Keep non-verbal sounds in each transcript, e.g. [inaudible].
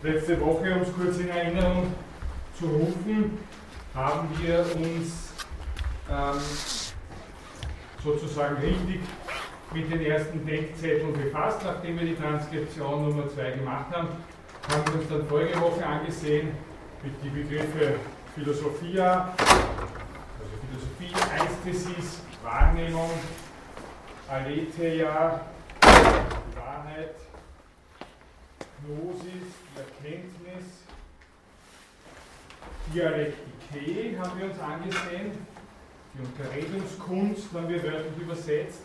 Letzte Woche, um es kurz in Erinnerung zu rufen, haben wir uns ähm, sozusagen richtig mit den ersten Denkzetteln befasst, nachdem wir die Transkription Nummer 2 gemacht haben, haben wir uns dann vorige Woche angesehen mit die Begriffe Philosophia, also Philosophie, Einsthesis, Wahrnehmung, Aletheia, Wahrheit, Gnosis, Erkenntnis, Dialektike haben wir uns angesehen, die Unterredungskunst haben wir wörtlich übersetzt.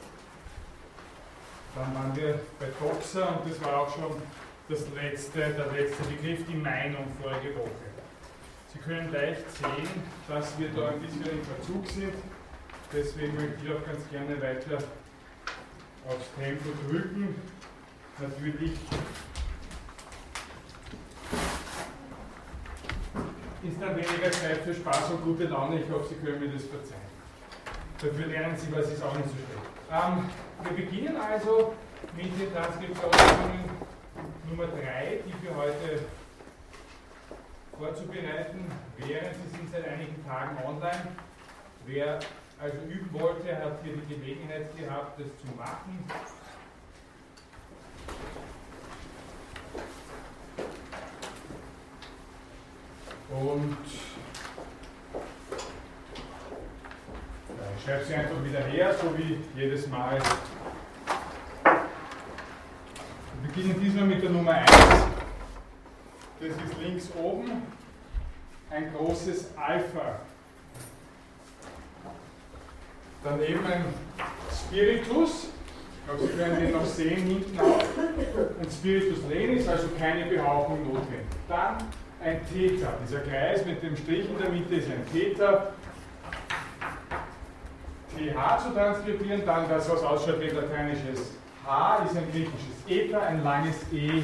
Dann waren wir bei Doxa und das war auch schon das letzte, der letzte Begriff, die Meinung vorige Woche. Sie können leicht sehen, dass wir da ein bisschen im Verzug sind. Deswegen möchte ich auch ganz gerne weiter aufs Tempo drücken. Natürlich ist dann weniger Zeit für Spaß und gute Laune. Ich hoffe, Sie können mir das verzeihen. Dafür lernen Sie, was ist auch nicht so schlecht. Ähm, wir beginnen also mit den Transkriptionen Nummer 3, die für heute vorzubereiten wären. Sie sind seit einigen Tagen online. Wer also üben wollte, hat hier die Gelegenheit gehabt, das zu machen. Und ich schreibe sie einfach wieder her, so wie jedes Mal. Wir beginnen diesmal mit der Nummer 1. Das ist links oben ein großes Alpha. Daneben ein Spiritus. Ich glaube, Sie können den noch sehen hinten auch. Ein Spiritus lenis, also keine Behauchung notwendig. Dann ein Theta. Dieser Kreis mit dem Strich in der Mitte ist ein Theta. TH zu transkribieren, dann das, was ausschaut wie ein lateinisches H, ist ein griechisches Eta, ein langes E,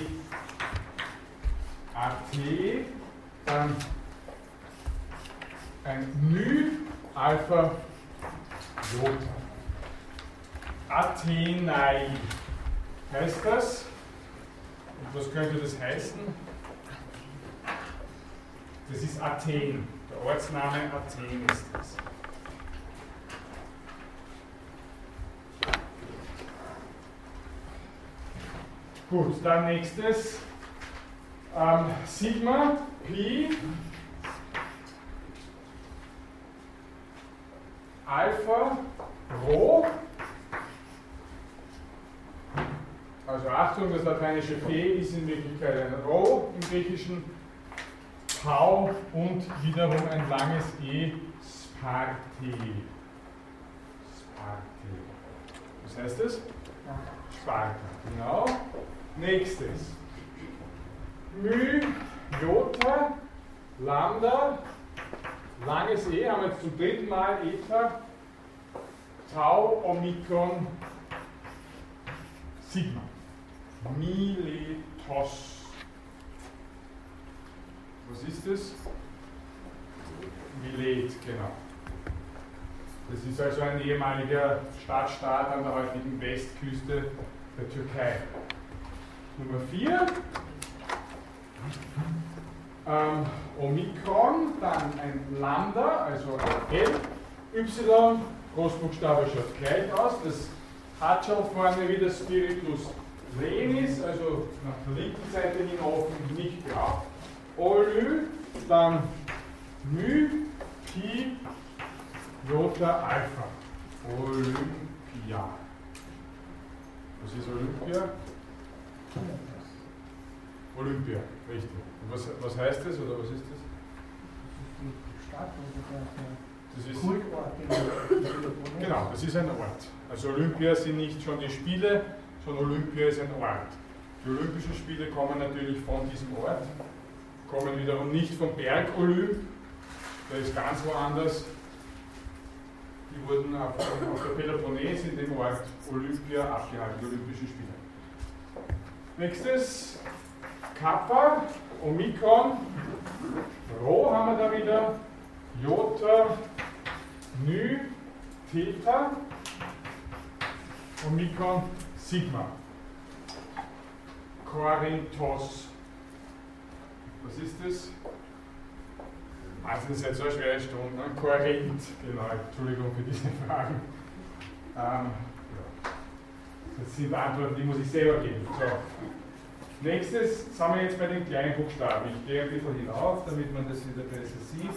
AT, dann ein Ny, Alpha, Jota. Athenai heißt das. Und was könnte das heißen? Das ist Athen. Der Ortsname Athen ist das. Gut, dann nächstes. Ähm, Sigma, Pi, Alpha, Rho. Also Achtung, das lateinische P ist in Wirklichkeit ein Rho im Griechischen. Tau und wiederum ein langes E, Sparte. Sparte. Was heißt das? Sparta, genau. Nächstes. Μ, Jota, Lambda, langes E, haben wir jetzt zum dritten Mal Eta, Tau, Omikron, Sigma. Miletos. Was ist das? Milet, genau. Das ist also ein ehemaliger Stadtstaat an der heutigen Westküste der Türkei. Nummer 4. Ähm, Omikron, dann ein Lambda, also L, Y, Großbuchstabe schaut gleich aus. Das hat schon vorne wieder Spiritus Lenis, also nach der linken Seite hin offen, nicht grau. Olü, dann Μ, Pi, Jota, Alpha. Olympia. Was ist Olympia? Olympia, richtig. Und was, was heißt das oder was ist das? Das ist Genau, das ist ein Ort. Also Olympia sind nicht schon die Spiele, sondern Olympia ist ein Ort. Die Olympischen Spiele kommen natürlich von diesem Ort, kommen wiederum nicht vom Berg Olymp, der ist ganz woanders. Die wurden auf, der Peloponnes in dem Ort Olympia abgehalten, die Olympischen Spiele. Nächstes, Kappa, Omikron, Rho haben wir da wieder, Jota, Ny, Theta, Omikron, Sigma. Corinthos. ist das? Also das ist jetzt so eine schwere Stunde. Ne? Kohärent, genau, Entschuldigung für diese Fragen. Ähm. Das sind Antworten, die muss ich selber geben. So. Nächstes sind wir jetzt bei den kleinen Buchstaben. Ich gehe ein bisschen hinauf, damit man das wieder besser sieht.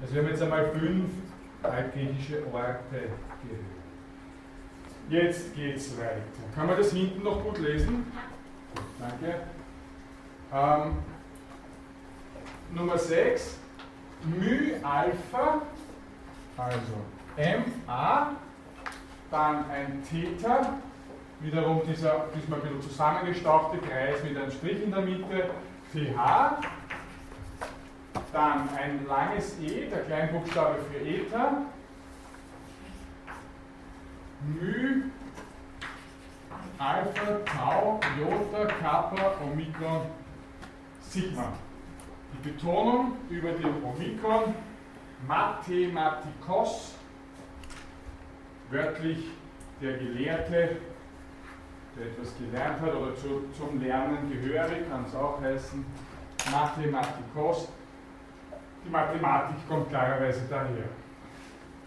Also wir haben jetzt einmal fünf altgriechische Orte gehört. Jetzt es weiter. Kann man das hinten noch gut lesen? Danke. Ähm, Nummer 6, μ Alpha, also MA, dann ein Theta, wiederum dieser diesmal ein bisschen zusammengestauchte Kreis mit einem Strich in der Mitte, TH, dann ein langes E, der Kleinbuchstabe für Eta, μ, Alpha, Tau, Jota, Kappa, Omikron, Sigma. Die Betonung über den Omikron, Mathematikos, wörtlich der Gelehrte, der etwas gelernt hat oder zu, zum Lernen gehörig, kann es auch heißen, Mathematikos. Die Mathematik kommt klarerweise daher.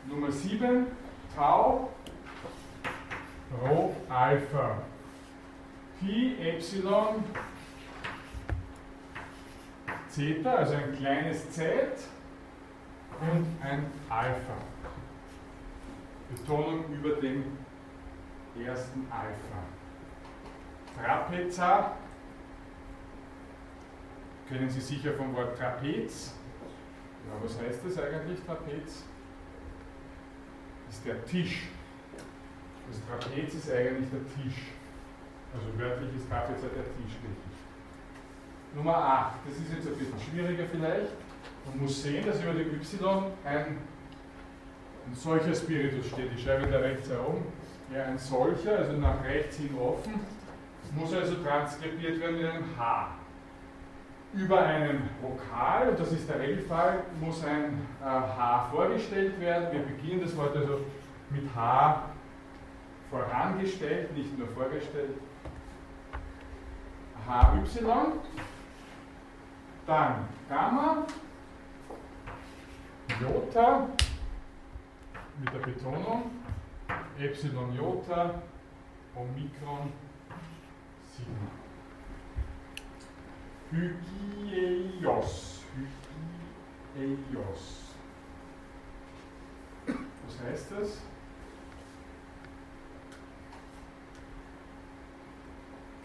Nummer 7, Tau, Rho, Alpha. Pi, Epsilon, Zeta, also ein kleines Z und ein Alpha. Betonung über dem ersten Alpha. Trapeza, kennen Sie sicher vom Wort Trapez. Ja, was heißt das eigentlich, Trapez? Ist der Tisch. Das Trapez ist eigentlich der Tisch. Also wörtlich ist Trapeza der Tisch. Nummer 8, das ist jetzt ein bisschen schwieriger vielleicht. Man muss sehen, dass über dem Y ein, ein solcher Spiritus steht. Ich schreibe da rechts herum. Ja, ein solcher, also nach rechts hin offen, muss also transkribiert werden in einem H. Über einem Vokal, und das ist der Regelfall, muss ein äh, H vorgestellt werden. Wir beginnen das Wort also mit H vorangestellt, nicht nur vorgestellt. HY dann Gamma, Jota mit der Betonung, Epsilon Jota, Omikron, Sigma. Hygieios. Hygieios. Was heißt das?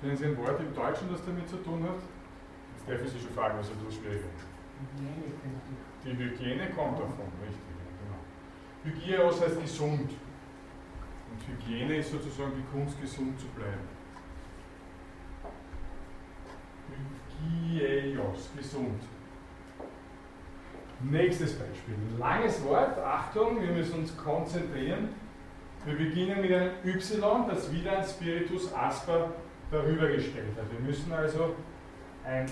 Kennen Sie ein Wort im Deutschen, das damit zu tun hat? der physische Fragen, was er schwieriger. Die Hygiene kommt davon, richtig. Genau. Hygieos heißt gesund. Und Hygiene ist sozusagen die Kunst, gesund zu bleiben. Hygieios, gesund. Nächstes Beispiel. Langes Wort, Achtung, wir müssen uns konzentrieren. Wir beginnen mit einem Y, das wieder ein Spiritus Asper darüber gestellt hat. Wir müssen also ein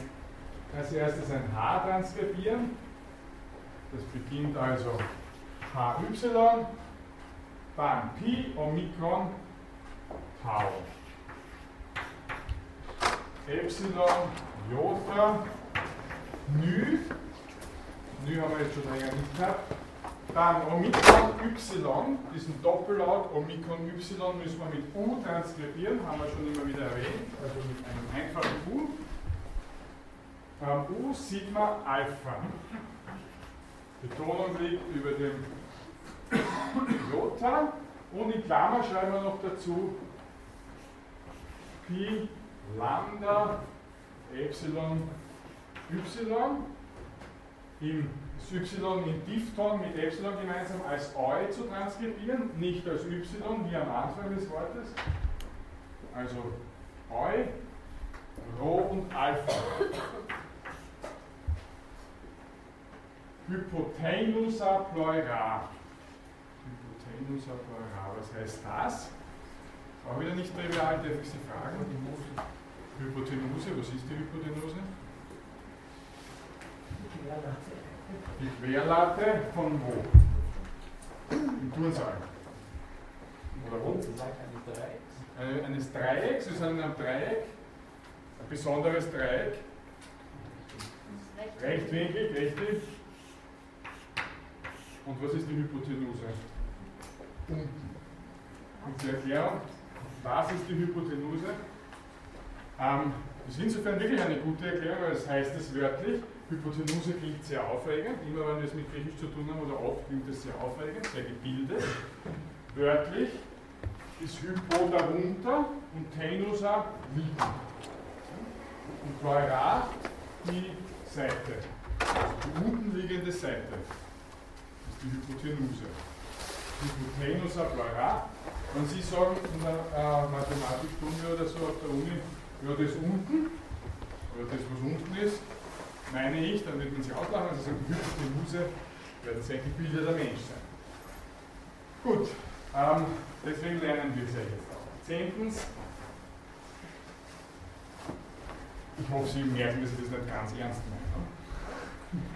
als erstes ein H transkribieren. Das beginnt also HY, dann Pi, Omikron, Tau. Epsilon, Jota, Nü, Nü haben wir jetzt schon länger nicht gehabt. Dann Omikron Y, diesen Doppellaut Omikron Y müssen wir mit U transkribieren, haben wir schon immer wieder erwähnt, also mit einem einfachen U. U Sigma Alpha. Betonung liegt über dem Jota und in Klammer schreiben wir noch dazu Pi Lambda Epsilon Y im Y in Diphthong mit Epsilon gemeinsam als Eu zu transkribieren, nicht als Y wie am Anfang des Wortes. Also Eu, Rho und Alpha. Hypotenusa pleura. Hypotenusa pleura, was heißt das? Auch wieder nicht trivial, darf ich Sie fragen? Hypotenuse, was ist die Hypotenuse? Die Querlatte von wo? Im Turnsaal. Oder wo? Eines Dreiecks. Eines Dreiecks, wir sind in einem Dreieck. besonderes Dreieck. Rechtwinklig, richtig. Und was ist die Hypotenuse? Unten. Und zur Erklärung, was ist die Hypotenuse? Ähm, das ist insofern wirklich eine gute Erklärung, weil es heißt es wörtlich, Hypotenuse klingt sehr aufregend, immer wenn wir es mit Griechisch zu tun haben oder oft klingt es sehr aufregend, sehr gebildet. Wörtlich ist Hypo darunter und Tenusa liegen. Und Pleura die Seite, also die unten liegende Seite, ist die Hypotenuse. Hypotenusa pleura. Wenn Sie sagen in der äh, Mathematikstunde oder so auf der Uni, ja, das unten, oder das, was unten ist, meine ich, dann wird man sich auslachen, also sagen, Hypotenuse wird ein gebildeter Mensch sein. Gut, ähm, deswegen lernen wir es ja jetzt auch. Zehntens, ich hoffe, Sie merken, dass ich das nicht ganz ernst meine.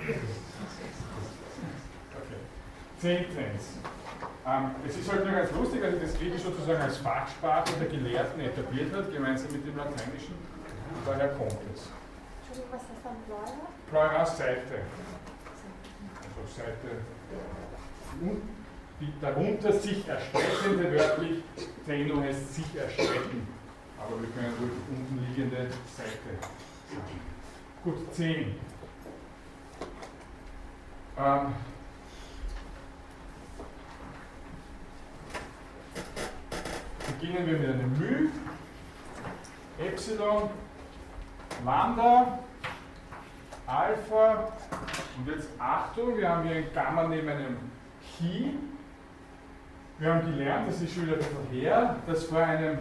Ne? Okay. Zehntens. Ähm, es ist halt nur ganz lustig, dass das Griechisch sozusagen als Fachsprache der Gelehrten etabliert hat, gemeinsam mit dem Lateinischen. Und daher kommt es. Was heißt dann Pleura? Pleura Seite. Also Seite. Die darunter sich erstreckende, wörtlich Zeno heißt sich erstrecken. Aber wir können durch unten liegende Seite sagen. Gut, 10. Ähm, beginnen wir mit einem Μ, Epsilon, Lambda, Alpha und jetzt Achtung, wir haben hier ein Gamma neben einem Chi. Wir haben gelernt, das ist schon wieder ein bisschen her, dass vor einem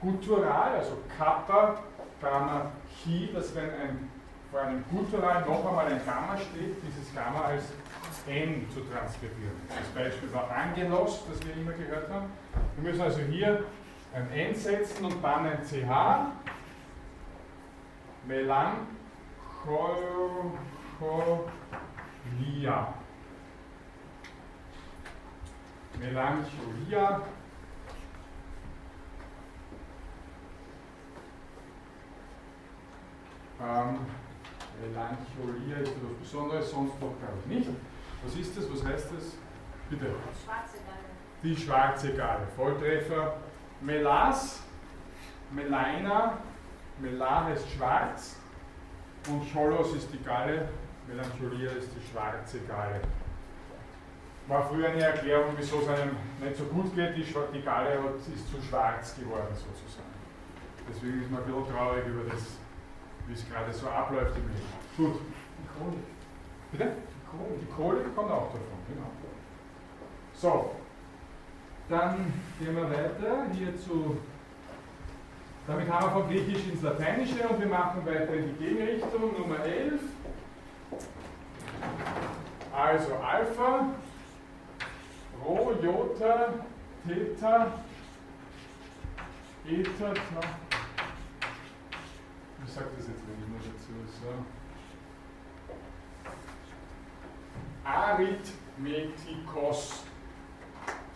Guttural, also Kappa, Gamma, Chi, dass wenn ein, vor einem Guttural noch einmal ein Gamma steht, dieses Gamma als N zu transkribieren. Das Beispiel war Angelos, das wir immer gehört haben. Wir müssen also hier ein N setzen und dann ein CH. Melancholia. Melancholia. Ähm, Melancholia ist etwas Besonderes, sonst noch glaube ich nicht. Was ist das? Was heißt das? Bitte. Schwarze. Die schwarze Galle. Volltreffer. Melas, Melaina, Melar heißt schwarz und Cholos ist die Galle, Melancholia ist die schwarze Galle. War früher eine Erklärung, wieso es einem nicht so gut geht, die, die Galle ist zu schwarz geworden sozusagen. Deswegen ist man ein bisschen traurig über das, wie es gerade so abläuft im Leben. Gut. Die Chronik. Bitte? Die Chronik. Die Kohle kommt auch davon, genau. So, dann gehen wir weiter hier zu. Damit haben wir vom Griechisch ins Lateinische und wir machen weiter in die Gegenrichtung, Nummer 11. Also Alpha, Rho, Jota, Theta, Eta, wie sagt das jetzt wirklich nur dazu? So. Arithmetikos.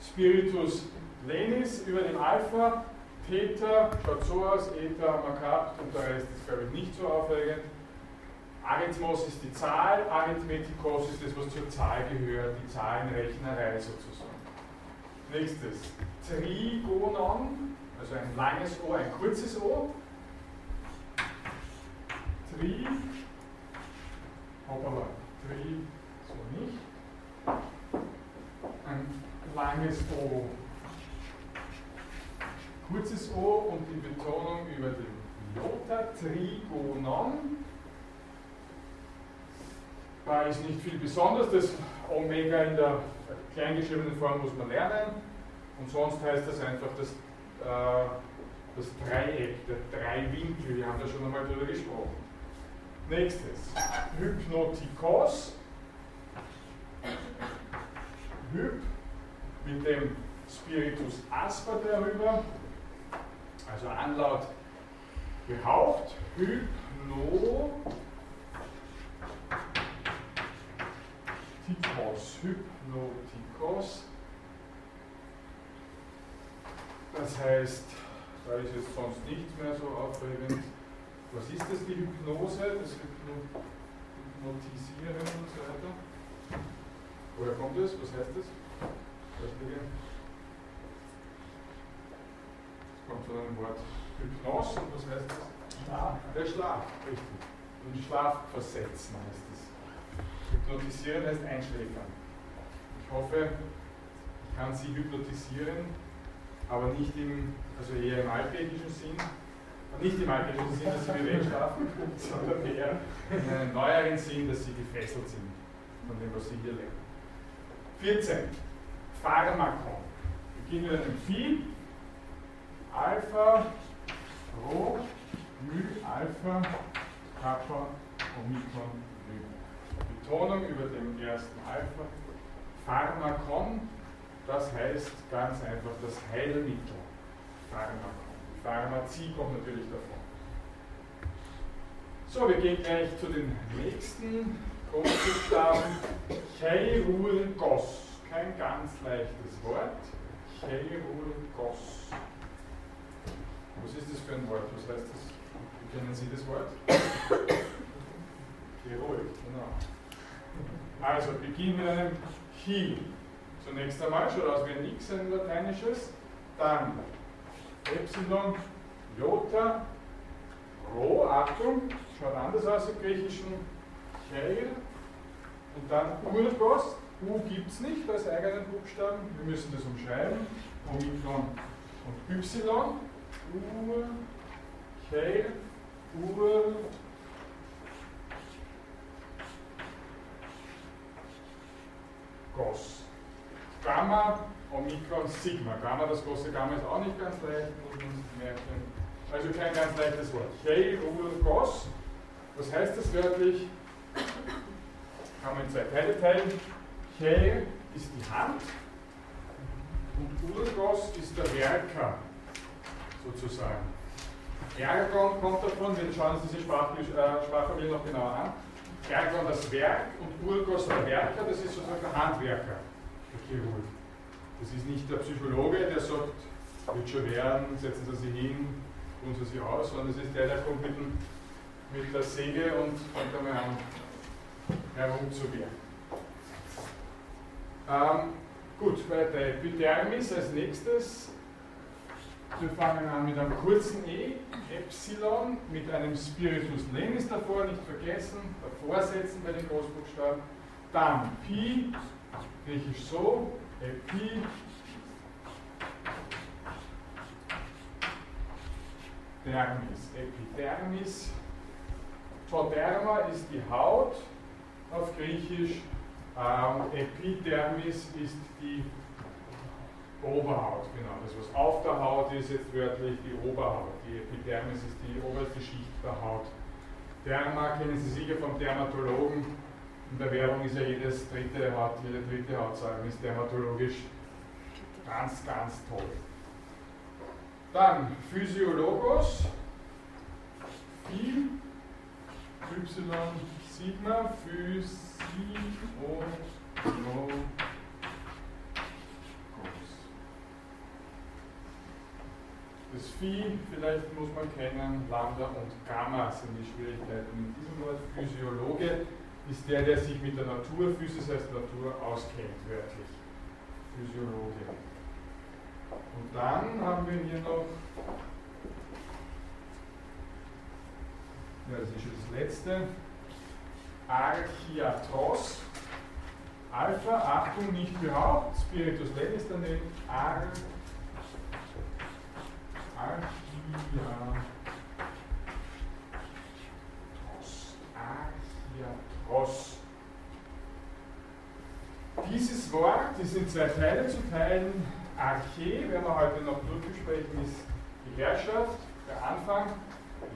Spiritus Lenis über dem Alpha, Theta schaut so aus, Eta haben wir gehabt und der Rest ist, glaube ich, nicht so aufregend. Arithmos ist die Zahl, Arithmetikos ist das, was zur Zahl gehört, die Zahlenrechnerei sozusagen. Nächstes, Trigonon, also ein langes O, ein kurzes O. Tri, hoppala, Tri, so nicht. Ein langes O. Kurzes O und die Betonung über dem Jota, Trigonon. Da ist nicht viel besonders, das Omega in der kleingeschriebenen Form muss man lernen. Und sonst heißt das einfach das, äh, das Dreieck, der Dreiwinkel, wir haben da schon einmal drüber gesprochen. Nächstes, Hypnotikos. Hyp mit dem Spiritus Asper darüber, also Anlaut gehaucht, Hypno, Tikos, Hypnotikos. Das heißt, da ist jetzt sonst nichts mehr so aufregend. Was Hypnose, das Hypnotisieren und so weiter. Woher kommt das? Was heißt das? Es kommt von einem Wort Hypnose und was heißt das? Schlaf. Der Schlaf, richtig. Und Schlaf versetzen heißt es. Hypnotisieren heißt einschläfern. Ich hoffe, ich kann Sie hypnotisieren, aber nicht im, also eher im alltäglichen Sinn, nicht im alltäglichen Sinn, dass Sie wie wegschlafen, [laughs] sondern eher in einem neueren Sinn, dass Sie gefesselt sind von dem, was Sie hier lernen. 14. Pharmakon. Wir beginnen mit einem Phi. Alpha, Rho, Mu, Alpha, Kappa, Omikron, Mu. Betonung über dem ersten Alpha. Pharmakon, das heißt ganz einfach das Heilmittel. Pharmakon. Pharmazie kommt natürlich davon. So, wir gehen gleich zu den nächsten Großbuchstaben. Cheirurgos. Kein ganz leichtes Wort. Cheirurgos. Was ist das für ein Wort? Was heißt das? Wie kennen Sie das Wort? [coughs] Chirurg, genau. Also beginnen mit einem Chi. Zunächst einmal schaut aus wie ein X, ein lateinisches. Dann Epsilon, Jota, Rho, Achtung, schaut anders aus im Griechischen. Cheir. Und dann Urgos. U gibt es nicht als eigenen Buchstaben. Wir müssen das umschreiben. Omikron und Y. Ur, Cheir, Ur, Gos. Gamma, Omikron, Sigma. Gamma, das große Gamma ist auch nicht ganz leicht, muss man sich merken. Also kein ganz leichtes Wort. Chei, Ur, Gos. Was heißt das wörtlich? Kann man in zwei Teile teilen. Chei ist die Hand und Urgos ist der Werker, sozusagen. Ergon kommt davon, wir schauen uns diese Sprachfamilie noch genauer an. Ergon das Werk und Urgos der Werker, das ist sozusagen der Handwerker, der Chirurg. Das ist nicht der Psychologe, der sagt, wird schon werden, setzen Sie sich hin, tun Sie sich aus, sondern es ist der, der kommt mit, mit der Säge und fängt einmal an, herumzuwehren. Ähm, gut, bei der Epidermis als nächstes. Wir fangen an mit einem kurzen E, Epsilon, mit einem Spiritus lenis davor, nicht vergessen, davor setzen bei den Großbuchstaben. Dann Pi, griechisch so, Epi, Dermis, Epidermis. Toderma ist die Haut, auf Griechisch. Ähm, Epidermis ist die Oberhaut, genau. Das, was auf der Haut ist, jetzt wörtlich die Oberhaut. Die Epidermis ist die oberste Schicht der Haut. Derma kennen Sie sicher vom Dermatologen. In der Werbung ist ja jedes dritte Haut, jede dritte Hautsäure ist dermatologisch ganz, ganz toll. Dann Physiologos, Phi, Y, Sigma, Physiologos. Das Phi, vielleicht muss man kennen, Lambda und Gamma sind die Schwierigkeiten mit diesem Wort. Physiologe ist der, der sich mit der Natur, Physis heißt Natur, auskennt, wörtlich. Physiologe. Und dann haben wir hier noch, ja, das ist schon das letzte, Archiatros. Alpha, Achtung, nicht beraubt, Spiritus Lenis daneben, Ar, Archiatros. Archiatros. Dieses Wort ist in zwei Teile zu teilen. Arche, werden wir heute noch durchbesprechen, ist die Herrschaft, der Anfang,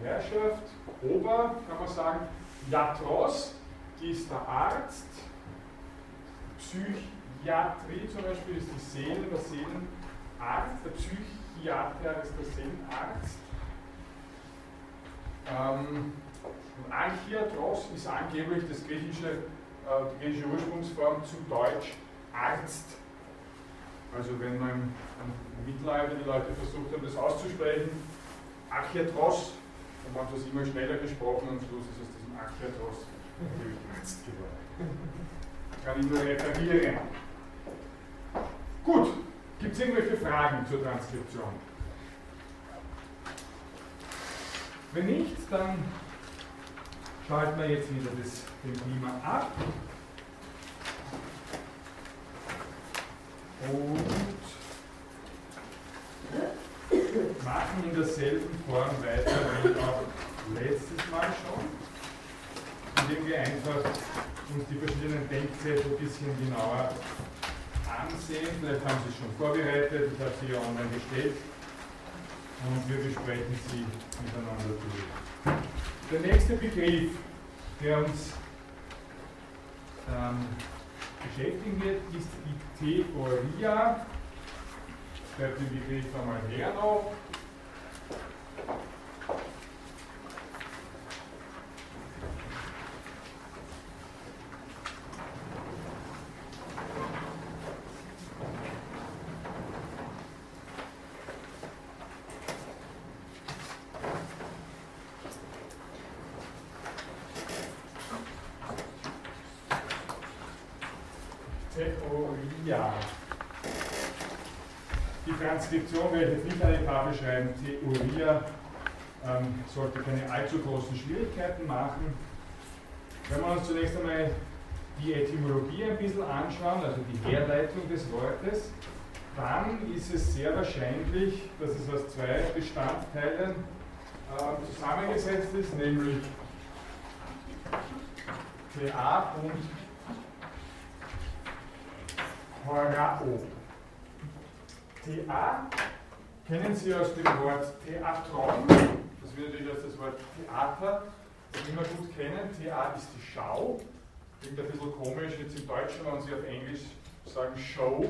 die Herrschaft, Ober, kann man sagen. Jatros, die ist der Arzt. Psychiatrie zum Beispiel ist die Seele, der Seelenarzt. Der Psychiater ist der Seelenarzt. Ähm, Archiatros ist angeblich das griechische, äh, die griechische Ursprungsform zu Deutsch Arzt. Also wenn man im, Mittelalter die Leute versucht haben, das auszusprechen, Archiatros am Anfang ist immer schneller gesprochen und am Schluss ist aus diesem Akkuatross gekratzt geworden. Kann ich nur referieren. Gut, gibt es irgendwelche Fragen zur Transkription? Wenn nicht, dann schalten wir jetzt wieder das, den Klima ab. Und machen in derselben Form weiter wie auch letztes Mal schon, indem wir einfach uns die verschiedenen Denkzettel ein bisschen genauer ansehen. Vielleicht haben Sie es schon vorbereitet, ich habe sie ja online gestellt und wir besprechen sie miteinander durch. Der nächste Begriff, der uns ähm, beschäftigen wird, ist die Theoria. Ich schreibe den Begriff einmal her noch. Theoria. Die Transkription werde ich jetzt Tafel schreiben. Theoria ähm, sollte keine allzu großen Schwierigkeiten machen. Wenn wir uns zunächst einmal die Etymologie ein bisschen anschauen, also die Herleitung des Wortes, dann ist es sehr wahrscheinlich, dass es aus zwei Bestandteilen äh, zusammengesetzt ist, nämlich TA und Horao. TA kennen Sie aus dem Wort Theatron, das wir natürlich als das Wort Theater immer gut kennen. TA ist die Schau. Klingt ein bisschen komisch jetzt im Deutschen, wenn Sie auf Englisch sagen Show,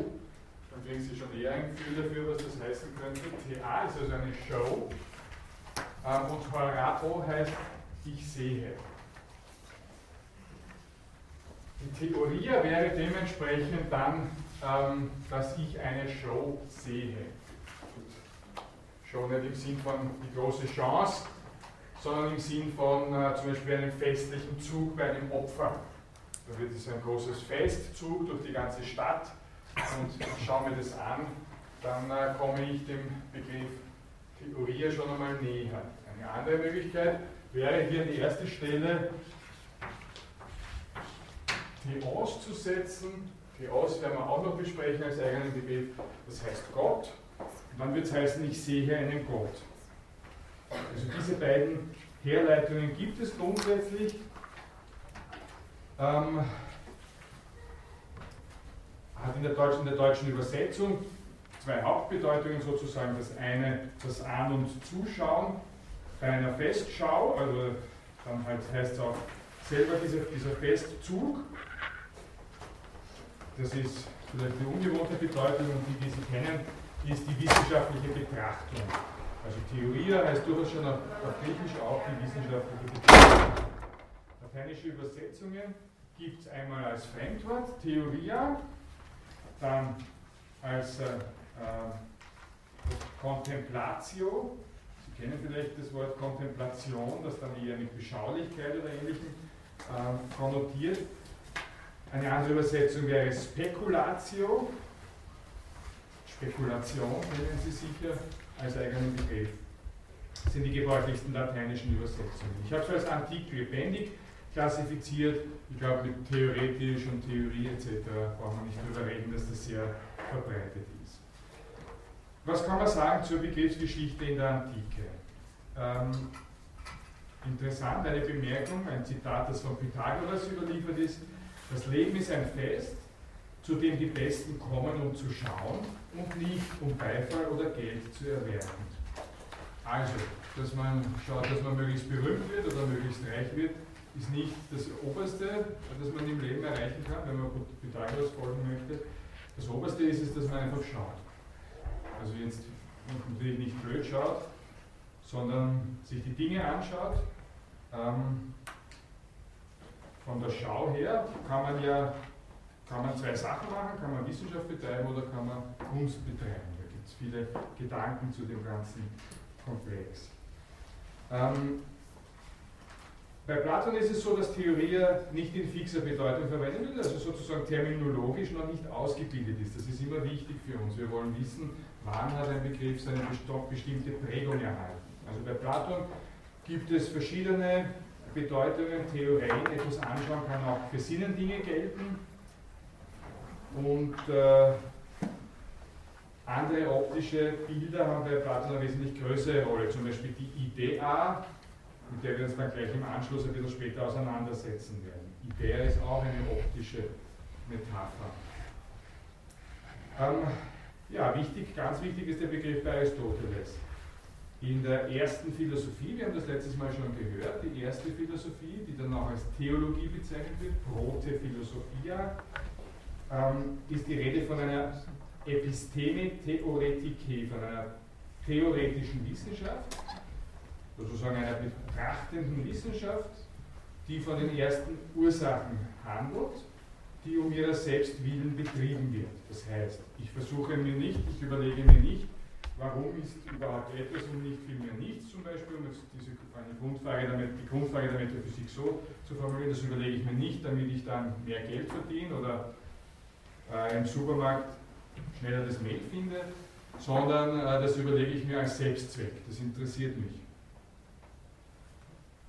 dann kriegen Sie schon eher ein Gefühl dafür, was das heißen könnte. TA ist also eine Show. Ähm, und Horao heißt ich sehe. Die Theorie wäre dementsprechend dann, ähm, dass ich eine Show sehe. Show nicht im Sinn von die große Chance, sondern im Sinn von äh, zum Beispiel einem festlichen Zug bei einem Opfer. Da wird es ein großes Festzug durch die ganze Stadt und ich schaue mir das an, dann äh, komme ich dem Begriff Theorie schon einmal näher. Eine andere Möglichkeit wäre hier an die erste Stelle Theos zu setzen. Theos werden wir auch noch besprechen als eigenen Begriff. Das heißt Gott. Dann wird es heißen, ich sehe hier einen Gott. Also diese beiden Herleitungen gibt es grundsätzlich. Ähm, hat in der, deutschen, in der deutschen Übersetzung zwei Hauptbedeutungen sozusagen. Das eine, das An- und Zuschauen bei einer Festschau, also dann halt heißt es auch selber dieser, dieser Festzug. Das ist vielleicht eine ungewohnte Bedeutung und die, die Sie kennen, ist die wissenschaftliche Betrachtung. Also Theorie heißt durchaus schon auf, auf Griechisch auch die wissenschaftliche Betrachtung. Lateinische Übersetzungen gibt es einmal als Fremdwort, Theoria, dann als äh, äh, Contemplatio. Sie kennen vielleicht das Wort Kontemplation, das dann eher mit Beschaulichkeit oder Ähnlichem äh, konnotiert. Eine andere Übersetzung wäre Speculatio. Spekulation kennen Sie sicher als eigenen Begriff. Das sind die gebräuchlichsten lateinischen Übersetzungen. Ich habe es als antik lebendig klassifiziert. Ich glaube, mit theoretisch und Theorie etc. brauchen wir nicht darüber reden, dass das sehr verbreitet ist. Was kann man sagen zur Begriffsgeschichte in der Antike? Ähm, interessant, eine Bemerkung, ein Zitat, das von Pythagoras überliefert ist. Das Leben ist ein Fest, zu dem die Besten kommen, um zu schauen und nicht um Beifall oder Geld zu erwerben. Also, dass man schaut, dass man möglichst berühmt wird oder möglichst reich wird, ist nicht das Oberste, das man im Leben erreichen kann, wenn man Pythagoras folgen möchte. Das Oberste ist es, dass man einfach schaut. Also jetzt natürlich nicht blöd schaut, sondern sich die Dinge anschaut. Ähm, von der Schau her kann man ja kann man zwei Sachen machen, kann man Wissenschaft betreiben oder kann man Kunst betreiben. Da gibt es viele Gedanken zu dem ganzen Komplex. Ähm, bei Platon ist es so, dass Theorie nicht in fixer Bedeutung verwendet wird, also sozusagen terminologisch noch nicht ausgebildet ist. Das ist immer wichtig für uns. Wir wollen wissen, wann hat ein Begriff seine bestimmte Prägung erhalten. Also bei Platon gibt es verschiedene Bedeutungen, Theorien, etwas anschauen kann auch für Sinnendinge gelten. Und äh, andere optische Bilder haben bei Platon eine wesentlich größere Rolle, zum Beispiel die Idea, mit der wir uns dann gleich im Anschluss ein bisschen später auseinandersetzen werden. Idea ist auch eine optische Metapher. Ähm, ja, wichtig, ganz wichtig ist der Begriff bei Aristoteles. In der ersten Philosophie, wir haben das letztes Mal schon gehört, die erste Philosophie, die dann auch als Theologie bezeichnet wird, Prote Philosophia, ähm, ist die Rede von einer Episteme Theoretike, von einer theoretischen Wissenschaft, sozusagen einer betrachtenden Wissenschaft, die von den ersten Ursachen handelt, die um ihrer selbst willen betrieben wird. Das heißt, ich versuche mir nicht, ich überlege mir nicht, warum ist überhaupt etwas und nicht vielmehr nichts zum Beispiel, um jetzt diese eine Grundfrage damit, die Grundfrage der Metaphysik so zu formulieren, das überlege ich mir nicht, damit ich dann mehr Geld verdiene oder äh, im Supermarkt schneller das Mehl finde, sondern äh, das überlege ich mir als Selbstzweck, das interessiert mich.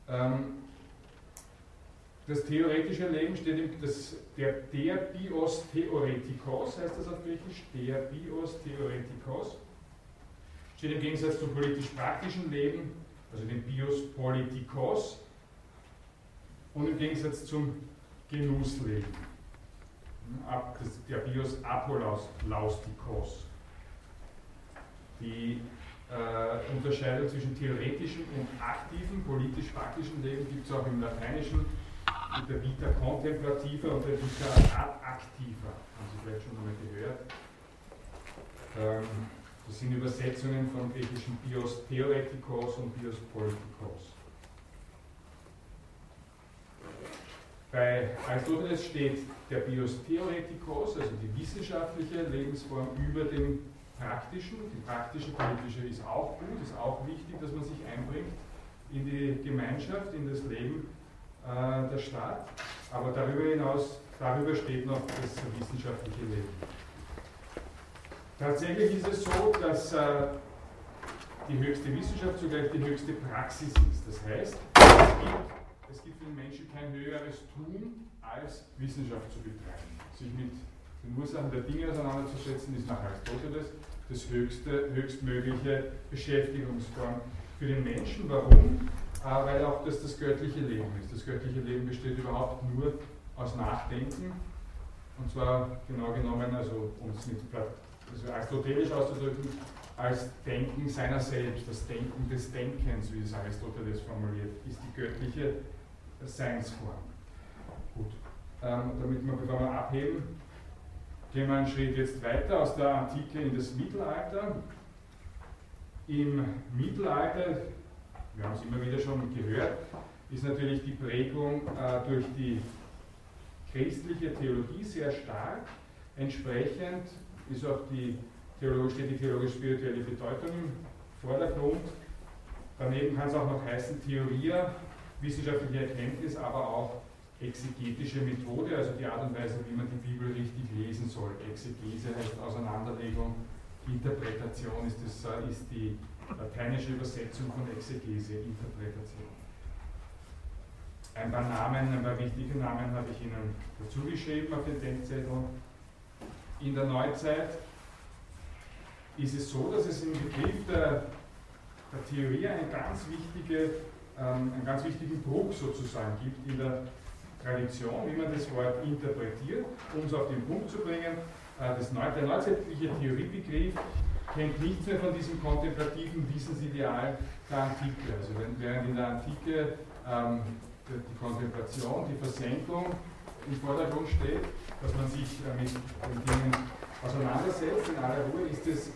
Ähm, das theoretische Leben steht im, das, der, der Bios Theoretikos, heißt das auf Griechisch, der Bios Theoretikos, steht im Gegensatz zum politisch-praktischen Leben, also dem Bios Politikos, und im Gegensatz zum Genussleben, der Bios Apolaustikos. Die äh, Unterscheidung zwischen theoretischem und aktivem, politisch-praktischen Leben gibt es auch im Lateinischen mit der Vita contemplativa und der Vita activa. Haben Sie vielleicht schon einmal gehört. Ähm, das sind Übersetzungen vom griechischen Bios Theoretikos und Bios Politikos. Bei Aristoteles steht der Bios Theoretikos, also die wissenschaftliche Lebensform, über dem praktischen. Die praktische politische ist auch gut, ist auch wichtig, dass man sich einbringt in die Gemeinschaft, in das Leben äh, der Stadt. Aber darüber hinaus, darüber steht noch das wissenschaftliche Leben. Tatsächlich ist es so, dass äh, die höchste Wissenschaft zugleich die höchste Praxis ist. Das heißt, es gibt, es gibt für den Menschen kein höheres Tun, als Wissenschaft zu betreiben. Sich mit den Ursachen der Dinge auseinanderzusetzen, ist nach Aristoteles das höchste, höchstmögliche Beschäftigungsform für den Menschen. Warum? Äh, weil auch das das göttliche Leben ist. Das göttliche Leben besteht überhaupt nur aus Nachdenken. Und zwar genau genommen, also um es mit also aristotelisch auszudrücken, als Denken seiner selbst, das Denken des Denkens, wie es Aristoteles formuliert, ist die göttliche Seinsform. Gut, ähm, damit wir, bevor wir abheben, gehen wir einen Schritt jetzt weiter aus der Antike in das Mittelalter. Im Mittelalter, wir haben es immer wieder schon gehört, ist natürlich die Prägung äh, durch die christliche Theologie sehr stark. Entsprechend ist auch die Theologie, steht die theologisch-spirituelle Bedeutung im Vordergrund. Daneben kann es auch noch heißen Theoria, wissenschaftliche Erkenntnis, aber auch exegetische Methode, also die Art und Weise, wie man die Bibel richtig lesen soll. Exegese heißt Auseinanderlegung, Interpretation ist, das, äh, ist die lateinische Übersetzung von Exegese, Interpretation. Ein paar Namen, ein paar wichtige Namen habe ich Ihnen dazu geschrieben auf den Denkzettel. In der Neuzeit ist es so, dass es im Begriff der, der Theorie einen ganz, wichtige, ähm, einen ganz wichtigen Bruch sozusagen gibt in der Tradition, wie man das Wort interpretiert, um es auf den Punkt zu bringen. Äh, das der neuzeitliche Theoriebegriff kennt nichts mehr von diesem kontemplativen Wissensideal der Antike. Also während in der Antike ähm, die Kontemplation, die Versenkung im Vordergrund steht, dass man sich äh, mit den Dingen auseinandersetzt in aller Ruhe, ist es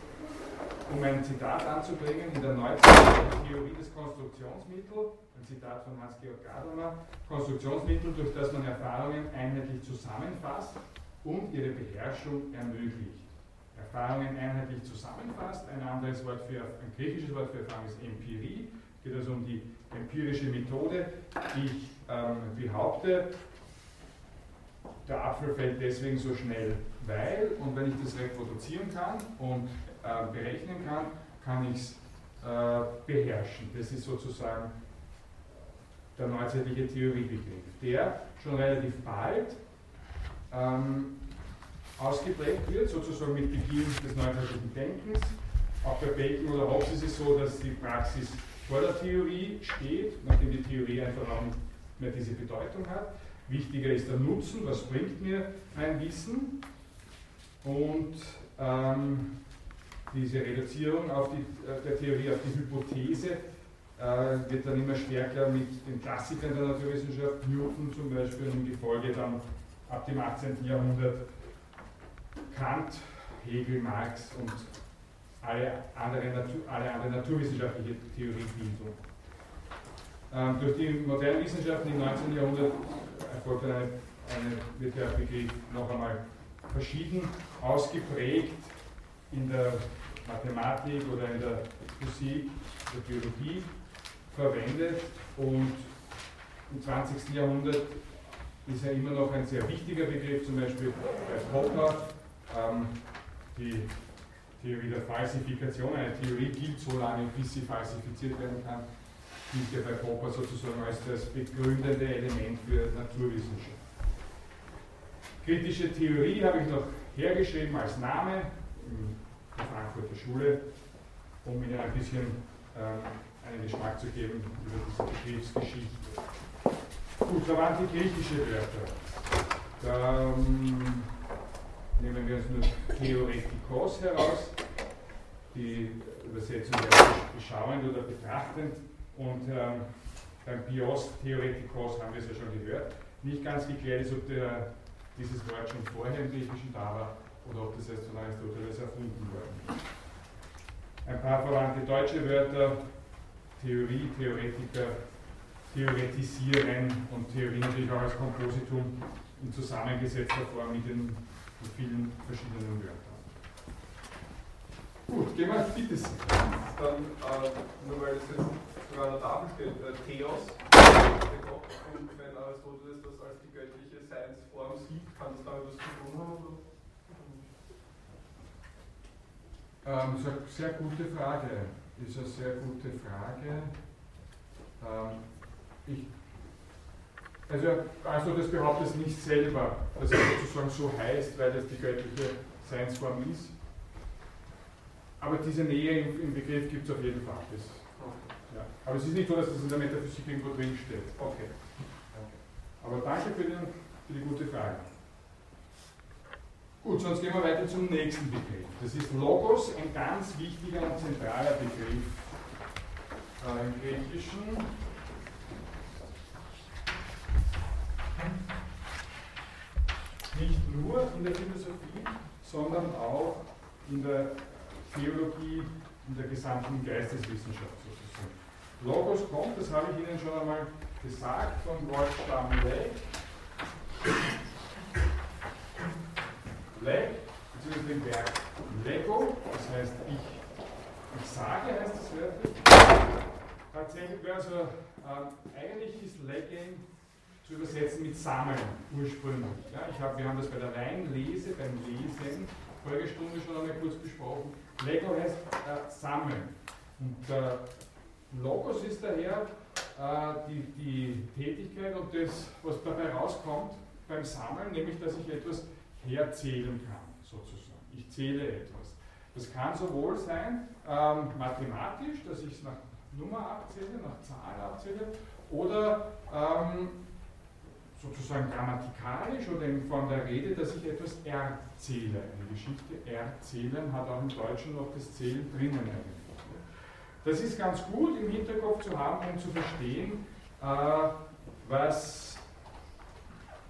um ein Zitat anzubringen, in der neuzeitlichen Theorie des Konstruktionsmittels, ein Zitat von Hans-Georg Gadamer, Konstruktionsmittel, durch das man Erfahrungen einheitlich zusammenfasst und ihre Beherrschung ermöglicht. Erfahrungen einheitlich zusammenfasst, ein anderes Wort für, ein griechisches Wort für Erfahrung ist Empirie, geht also um die empirische Methode. Ich ähm, behaupte, der Apfel fällt deswegen so schnell, weil, und wenn ich das reproduzieren kann und äh, berechnen kann, kann ich es äh, beherrschen. Das ist sozusagen der neuzeitliche Theoriebegriff, der schon relativ bald ähm, ausgeprägt wird, sozusagen mit Beginn des neuzeitlichen Denkens. Auch bei Bacon oder Hobbes ist es so, dass die Praxis vor der Theorie steht, nachdem die Theorie einfach auch nicht mehr diese Bedeutung hat. Wichtiger ist der Nutzen, was bringt mir mein Wissen. Und ähm, diese Reduzierung auf die, der Theorie auf die Hypothese äh, wird dann immer stärker mit den Klassikern der Naturwissenschaft, Newton zum Beispiel, und die Folge dann ab dem 18. Jahrhundert Kant, Hegel, Marx und alle andere, Natur, alle andere naturwissenschaftliche Theoriebildung. Ähm, durch die modernen Wissenschaften im 19. Jahrhundert erfolgt eine, eine, wird der Begriff noch einmal verschieden ausgeprägt in der Mathematik oder in der Physik, der Biologie verwendet und im 20. Jahrhundert ist er immer noch ein sehr wichtiger Begriff, zum Beispiel bei Popper, ähm, die Theorie der Falsifikation. Eine Theorie gilt so lange, bis sie falsifiziert werden kann, gilt ja bei Popper sozusagen als das begründende Element für Naturwissenschaft. Kritische Theorie habe ich noch hergeschrieben als Name der Frankfurter Schule, um Ihnen ein bisschen ähm, einen Geschmack zu geben über diese Begriffsgeschichte. Gut, da waren die griechische Wörter. Da ähm, nehmen wir uns nur Theoretikos heraus, die Übersetzung wäre beschauend oder betrachtend. Und ähm, beim Bios Theoretikos haben wir es ja schon gehört. Nicht ganz geklärt ist, ob der, dieses Wort schon vorher im Griechischen da war oder ob das erst von Aristoteles erfunden worden ist. Ein paar verwandte deutsche Wörter, Theorie, Theoretiker, Theoretisieren und Theorie natürlich auch als Kompositum in zusammengesetzter Form mit den vielen verschiedenen Wörtern. Gut, gehen wir bitte. Dann, äh, nur weil es jetzt sogar an der Tafel steht, äh, Theos, der Gott, und wenn Aristoteles das als die göttliche Seinsform sieht, kann das damit was zu tun haben? Oder? Ähm, das ist eine sehr gute Frage. Ist eine sehr gute Frage. Ähm, ich, also, also das behauptet es nicht selber, dass es sozusagen so heißt, weil das die göttliche Seinsform ist. Aber diese Nähe im, im Begriff gibt es auf jeden Fall. Das, ja. Aber es ist nicht so, dass das in der Metaphysik irgendwo drin steht. Okay. Aber danke für, den, für die gute Frage. Gut, sonst gehen wir weiter zum nächsten Begriff. Das ist Logos, ein ganz wichtiger und zentraler Begriff äh, im Griechischen. Nicht nur in der Philosophie, sondern auch in der Theologie, in der gesamten Geisteswissenschaft sozusagen. Logos kommt, das habe ich Ihnen schon einmal gesagt, vom Wortstamm Leg. Leg, beziehungsweise dem Werk Lego, das heißt ich, ich sage, heißt das wörtlich. Tatsächlich, also äh, eigentlich ist Legging zu übersetzen mit Sammeln ursprünglich. Ja, ich hab, wir haben das bei der Reinlese, beim Lesen, Folgestunde schon einmal kurz besprochen. Lego heißt äh, Sammeln. Und äh, Logos ist daher äh, die, die Tätigkeit und das, was dabei rauskommt beim Sammeln, nämlich dass ich etwas herzählen kann, sozusagen. Ich zähle etwas. Das kann sowohl sein ähm, mathematisch, dass ich es nach Nummer abzähle, nach Zahl abzähle, oder ähm, sozusagen grammatikalisch oder in Form der Rede, dass ich etwas erzähle. Eine Geschichte erzählen hat auch im Deutschen noch das Zählen drinnen eigentlich. Das ist ganz gut im Hinterkopf zu haben, um zu verstehen, äh, was,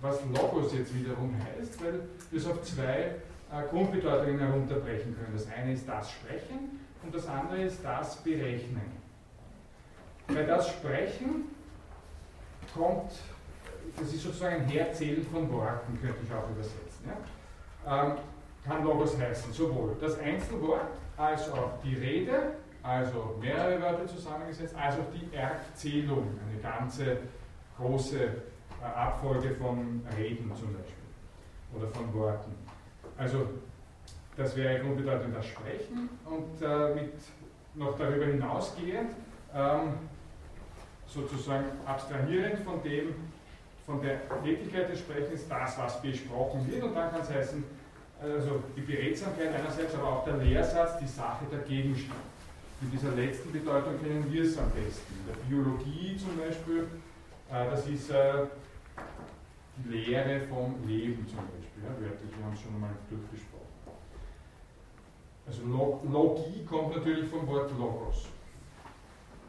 was Logos jetzt wiederum heißt, weil wir es auf zwei äh, Grundbedeutungen herunterbrechen können. Das eine ist das Sprechen und das andere ist das Berechnen. Bei das Sprechen kommt das ist sozusagen ein Herzählen von Worten, könnte ich auch übersetzen. Ja? Ähm, kann Logos heißen, sowohl das Einzelwort als auch die Rede, also mehrere Wörter zusammengesetzt, als auch die Erzählung, eine ganze große Abfolge von Reden zum Beispiel oder von Worten. Also das wäre grundbedeutend das Sprechen und äh, mit noch darüber hinausgehend, ähm, sozusagen abstrahierend von dem, von der Tätigkeit des Sprechens, das, was besprochen wird, und dann kann es heißen, also die Beredsamkeit einerseits, aber auch der Lehrsatz, die Sache, der Gegenstand. Mit dieser letzten Bedeutung kennen wir es am besten. In der Biologie zum Beispiel, äh, das ist äh, Lehre vom Leben zum Beispiel, ja, wörtlich, wir haben es schon einmal durchgesprochen. Also Logie kommt natürlich vom Wort Logos.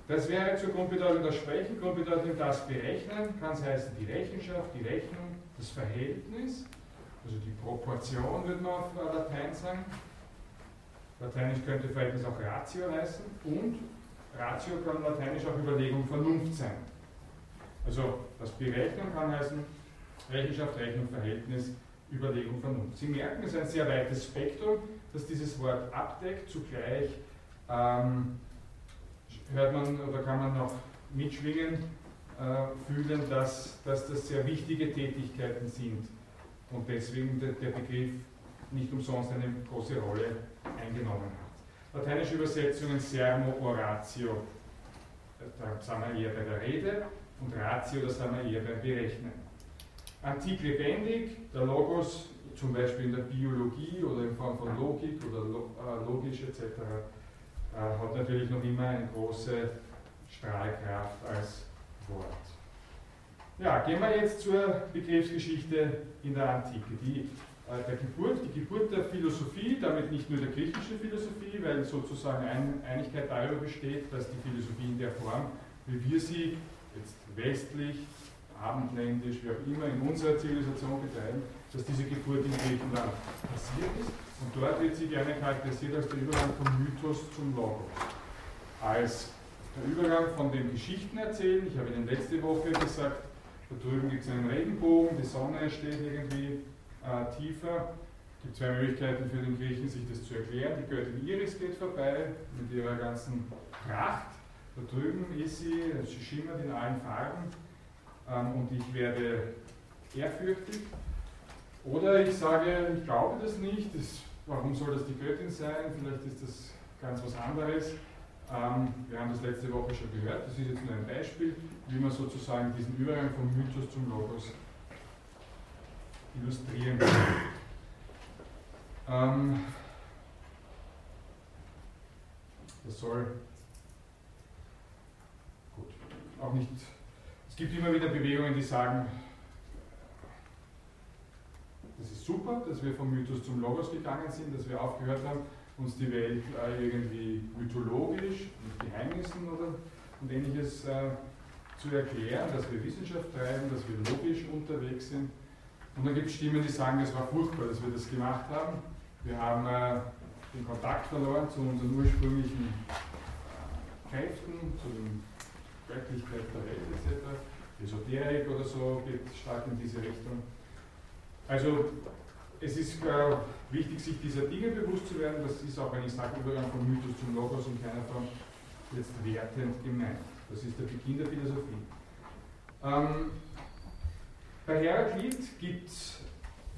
Das wäre zur Grundbedeutung das Sprechen, Grundbedeutung das Berechnen, kann es heißen die Rechenschaft, die Rechnung, das Verhältnis, also die Proportion würde man auf Latein sagen. Lateinisch könnte Verhältnis auch Ratio heißen und Ratio kann lateinisch auch Überlegung, Vernunft sein. Also das Berechnen kann heißen Rechenschaft, Rechnung, Verhältnis, Überlegung, Vernunft. Sie merken, es ist ein sehr weites Spektrum, das dieses Wort abdeckt. Zugleich ähm, hört man oder kann man noch mitschwingen, äh, fühlen, dass, dass das sehr wichtige Tätigkeiten sind und deswegen der, der Begriff nicht umsonst eine große Rolle eingenommen hat. Lateinische Übersetzungen Sermo, Oratio, da sind wir eher bei der Rede, und Ratio, da sind wir eher beim Berechnen. Antik lebendig, der Logos, zum Beispiel in der Biologie oder in Form von Logik oder äh, logisch etc., äh, hat natürlich noch immer eine große Strahlkraft als Wort. Ja, gehen wir jetzt zur Begriffsgeschichte in der Antike. Die, äh, der Geburt, die Geburt der Philosophie, damit nicht nur der griechischen Philosophie, weil sozusagen ein, Einigkeit darüber besteht, dass die Philosophie in der Form, wie wir sie jetzt westlich, abendländisch, wie auch immer, in unserer Zivilisation betreiben, dass diese Geburt in Griechenland passiert ist. Und dort wird sie gerne charakterisiert als der Übergang vom Mythos zum Logos. Als der Übergang von den Geschichten erzählen. Ich habe Ihnen letzte Woche gesagt, da drüben gibt es einen Regenbogen, die Sonne steht irgendwie äh, tiefer. Es gibt zwei Möglichkeiten für den Griechen, sich das zu erklären. Die Göttin Iris geht vorbei mit ihrer ganzen Pracht. Da drüben ist sie, sie schimmert in allen Farben und ich werde ehrfürchtig. Oder ich sage, ich glaube das nicht, das, warum soll das die Göttin sein? Vielleicht ist das ganz was anderes. Ähm, wir haben das letzte Woche schon gehört, das ist jetzt nur ein Beispiel, wie man sozusagen diesen Übergang vom Mythos zum Logos illustrieren kann. Ähm, das soll gut, auch nicht, es gibt immer wieder Bewegungen, die sagen, das ist super, dass wir vom Mythos zum Logos gegangen sind, dass wir aufgehört haben, uns die Welt äh, irgendwie mythologisch, mit Geheimnissen oder und ähnliches äh, zu erklären, dass wir Wissenschaft treiben, dass wir logisch unterwegs sind. Und dann gibt es Stimmen, die sagen, es war furchtbar, dass wir das gemacht haben. Wir haben äh, den Kontakt verloren zu unseren ursprünglichen Kräften, zu den Göttlichkeit der Welt etc. Esoterik oder so geht stark in diese Richtung. Also es ist äh, wichtig, sich dieser Dinge bewusst zu werden. Das ist auch, wenn ich sage, Übergang vom Mythos zum Logos in keiner Form jetzt wertend gemeint. Das ist der Beginn der Philosophie. Ähm, bei Heraklit gibt es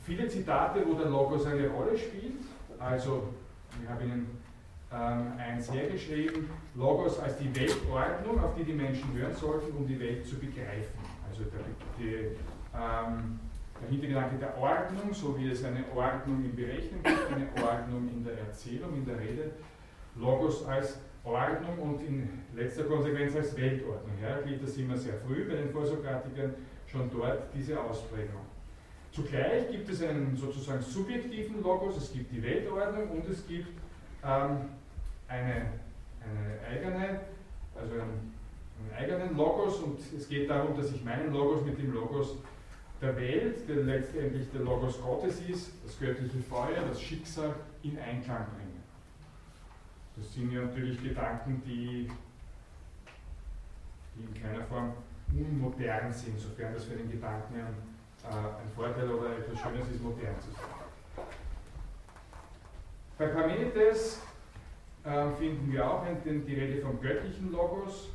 viele Zitate, wo der Logos eine Rolle spielt. Also, ich habe Ihnen ähm, eins hergeschrieben, Logos als die Weltordnung, auf die die Menschen hören sollten, um die Welt zu begreifen. Also der, die, ähm, der Hintergedanke der Ordnung, so wie es eine Ordnung im Berechnen gibt, eine Ordnung in der Erzählung, in der Rede, Logos als Ordnung und in letzter Konsequenz als Weltordnung. Heraklit, das immer sehr früh bei den Vorsokratikern schon dort diese Ausprägung. Zugleich gibt es einen sozusagen subjektiven Logos, es gibt die Weltordnung und es gibt ähm, eine, eine eigene, also einen, eigenen Logos und es geht darum, dass ich meinen Logos mit dem Logos der Welt, der letztendlich der Logos Gottes ist, das göttliche Feuer, das Schicksal in Einklang bringen. Das sind ja natürlich Gedanken, die, die in keiner Form unmodern sind, sofern das für den Gedanken ein, äh, ein Vorteil oder etwas Schönes ist, modern zu sein. Bei Parmenides äh, finden wir auch in, die Rede vom göttlichen Logos